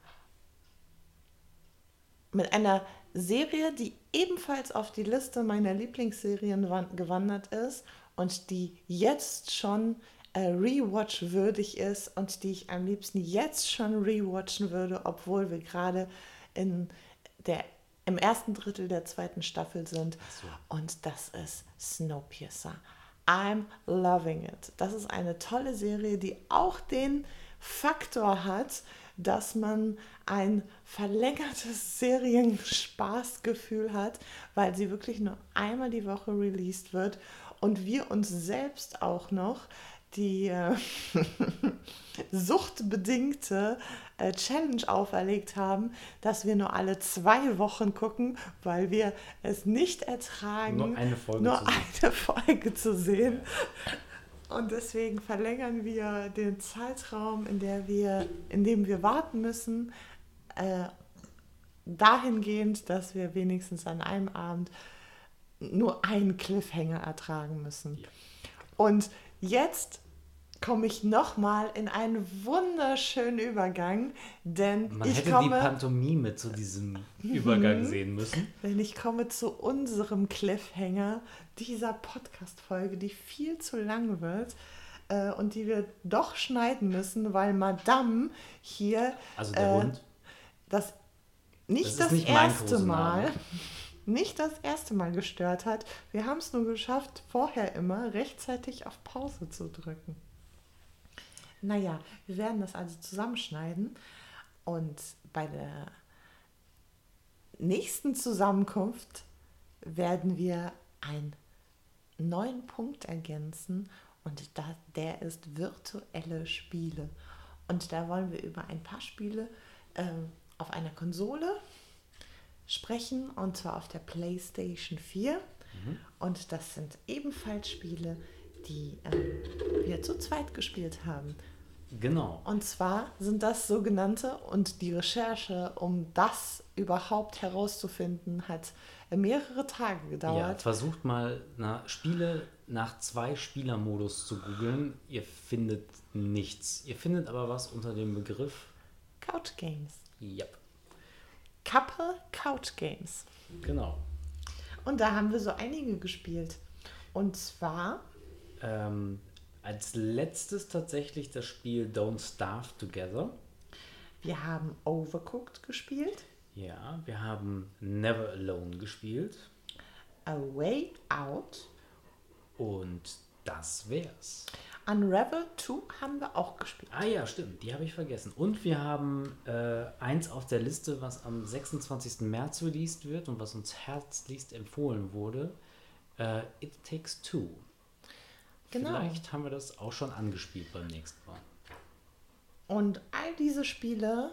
mit einer Serie, die ebenfalls auf die Liste meiner Lieblingsserien gewandert ist und die jetzt schon äh, Rewatch würdig ist und die ich am liebsten jetzt schon rewatchen würde, obwohl wir gerade in der im ersten Drittel der zweiten Staffel sind. So. Und das ist Snowpiercer. I'm loving it. Das ist eine tolle Serie, die auch den Faktor hat, dass man ein verlängertes Serienspaßgefühl hat, weil sie wirklich nur einmal die Woche released wird und wir uns selbst auch noch die äh, suchtbedingte äh, Challenge auferlegt haben, dass wir nur alle zwei Wochen gucken, weil wir es nicht ertragen, nur eine Folge, nur zu, eine sehen. Folge zu sehen. Und deswegen verlängern wir den Zeitraum, in, der wir, in dem wir warten müssen, äh, dahingehend, dass wir wenigstens an einem Abend nur einen Cliffhanger ertragen müssen. Ja. Und jetzt komme ich nochmal in einen wunderschönen Übergang, denn Man ich hätte komme, die Pantomime zu diesem Übergang sehen müssen. Denn ich komme zu unserem Cliffhanger dieser Podcast-Folge, die viel zu lang wird äh, und die wir doch schneiden müssen, weil Madame hier also der äh, Hund. das nicht das, das nicht erste Mal nicht das erste Mal gestört hat. Wir haben es nur geschafft, vorher immer rechtzeitig auf Pause zu drücken. Naja, wir werden das also zusammenschneiden und bei der nächsten Zusammenkunft werden wir einen neuen Punkt ergänzen und da, der ist virtuelle Spiele. Und da wollen wir über ein paar Spiele äh, auf einer Konsole sprechen und zwar auf der PlayStation 4. Mhm. Und das sind ebenfalls Spiele, die äh, wir zu zweit gespielt haben. Genau. Und zwar sind das sogenannte, und die Recherche, um das überhaupt herauszufinden, hat mehrere Tage gedauert. Ja, versucht mal na, Spiele nach zwei Spielermodus zu googeln. Ihr findet nichts. Ihr findet aber was unter dem Begriff Couch Games. Yep. Couple Couch Games. Genau. Und da haben wir so einige gespielt. Und zwar ähm, als letztes tatsächlich das Spiel Don't Starve Together. Wir haben Overcooked gespielt. Ja, wir haben Never Alone gespielt. A Way Out. Und das wär's. Unravel 2 haben wir auch gespielt. Ah ja, stimmt, die habe ich vergessen. Und wir haben äh, eins auf der Liste, was am 26. März released wird und was uns herzlichst empfohlen wurde. Äh, It Takes Two. Genau. Vielleicht haben wir das auch schon angespielt beim nächsten Mal. Und all diese Spiele,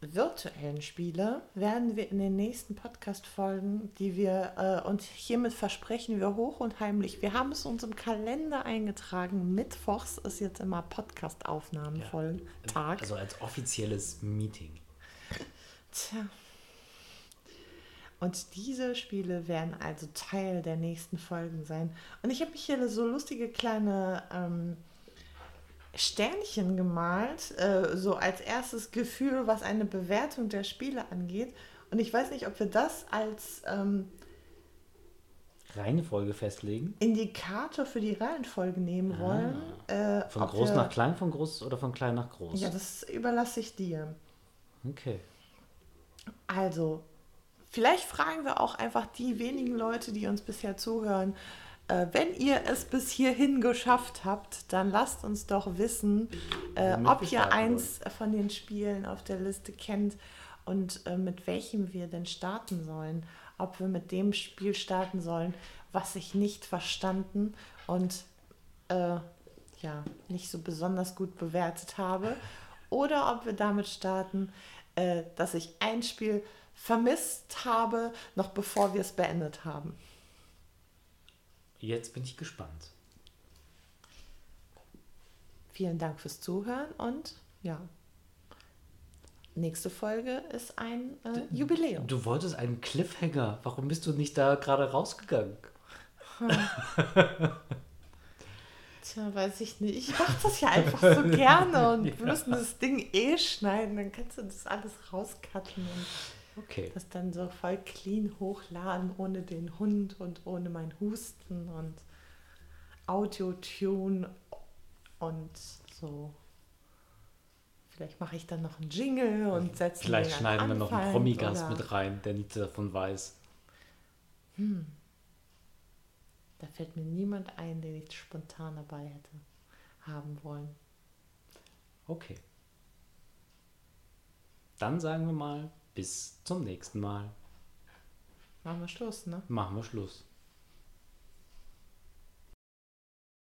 virtuellen Spiele, werden wir in den nächsten Podcast-Folgen, die wir äh, uns hiermit versprechen, wir hoch und heimlich. Wir haben es uns im Kalender eingetragen. Mittwochs ist jetzt immer Podcast-Aufnahmenvoll ja, Tag. Also als offizielles Meeting. Tja. Und diese Spiele werden also Teil der nächsten Folgen sein. Und ich habe mich hier so lustige kleine ähm, Sternchen gemalt, äh, so als erstes Gefühl, was eine Bewertung der Spiele angeht. Und ich weiß nicht, ob wir das als ähm, Reihenfolge festlegen. Indikator für die Reihenfolge nehmen wollen. Äh, Von groß wir- nach klein, von groß oder von klein nach groß? Ja, das überlasse ich dir. okay. Also, vielleicht fragen wir auch einfach die wenigen Leute, die uns bisher zuhören. Äh, wenn ihr es bis hierhin geschafft habt, dann lasst uns doch wissen, äh, ob ihr eins von den Spielen auf der Liste kennt und äh, mit welchem wir denn starten sollen. Ob wir mit dem Spiel starten sollen, was ich nicht verstanden und äh, ja, nicht so besonders gut bewertet habe. Oder ob wir damit starten, äh, dass ich ein Spiel vermisst habe, noch bevor wir es beendet haben. Jetzt bin ich gespannt. Vielen Dank fürs Zuhören und ja, nächste Folge ist ein äh, Jubiläum. Du wolltest einen Cliffhanger. Warum bist du nicht da gerade rausgegangen? Tja, weiß ich nicht. Ich mache das ja einfach so gerne und wir müssen das Ding eh schneiden. Dann kannst du das alles rauscutten und Okay. das dann so voll clean hochladen, ohne den Hund und ohne mein Husten und Audio-Tune und so. Vielleicht mache ich dann noch einen Jingle und setze Vielleicht schneiden wir noch einen Promi-Gast mit rein, der nichts davon weiß. Da fällt mir niemand ein, den ich spontan dabei hätte haben wollen. Okay. Dann sagen wir mal bis zum nächsten Mal. Machen wir Schluss, ne? Machen wir Schluss.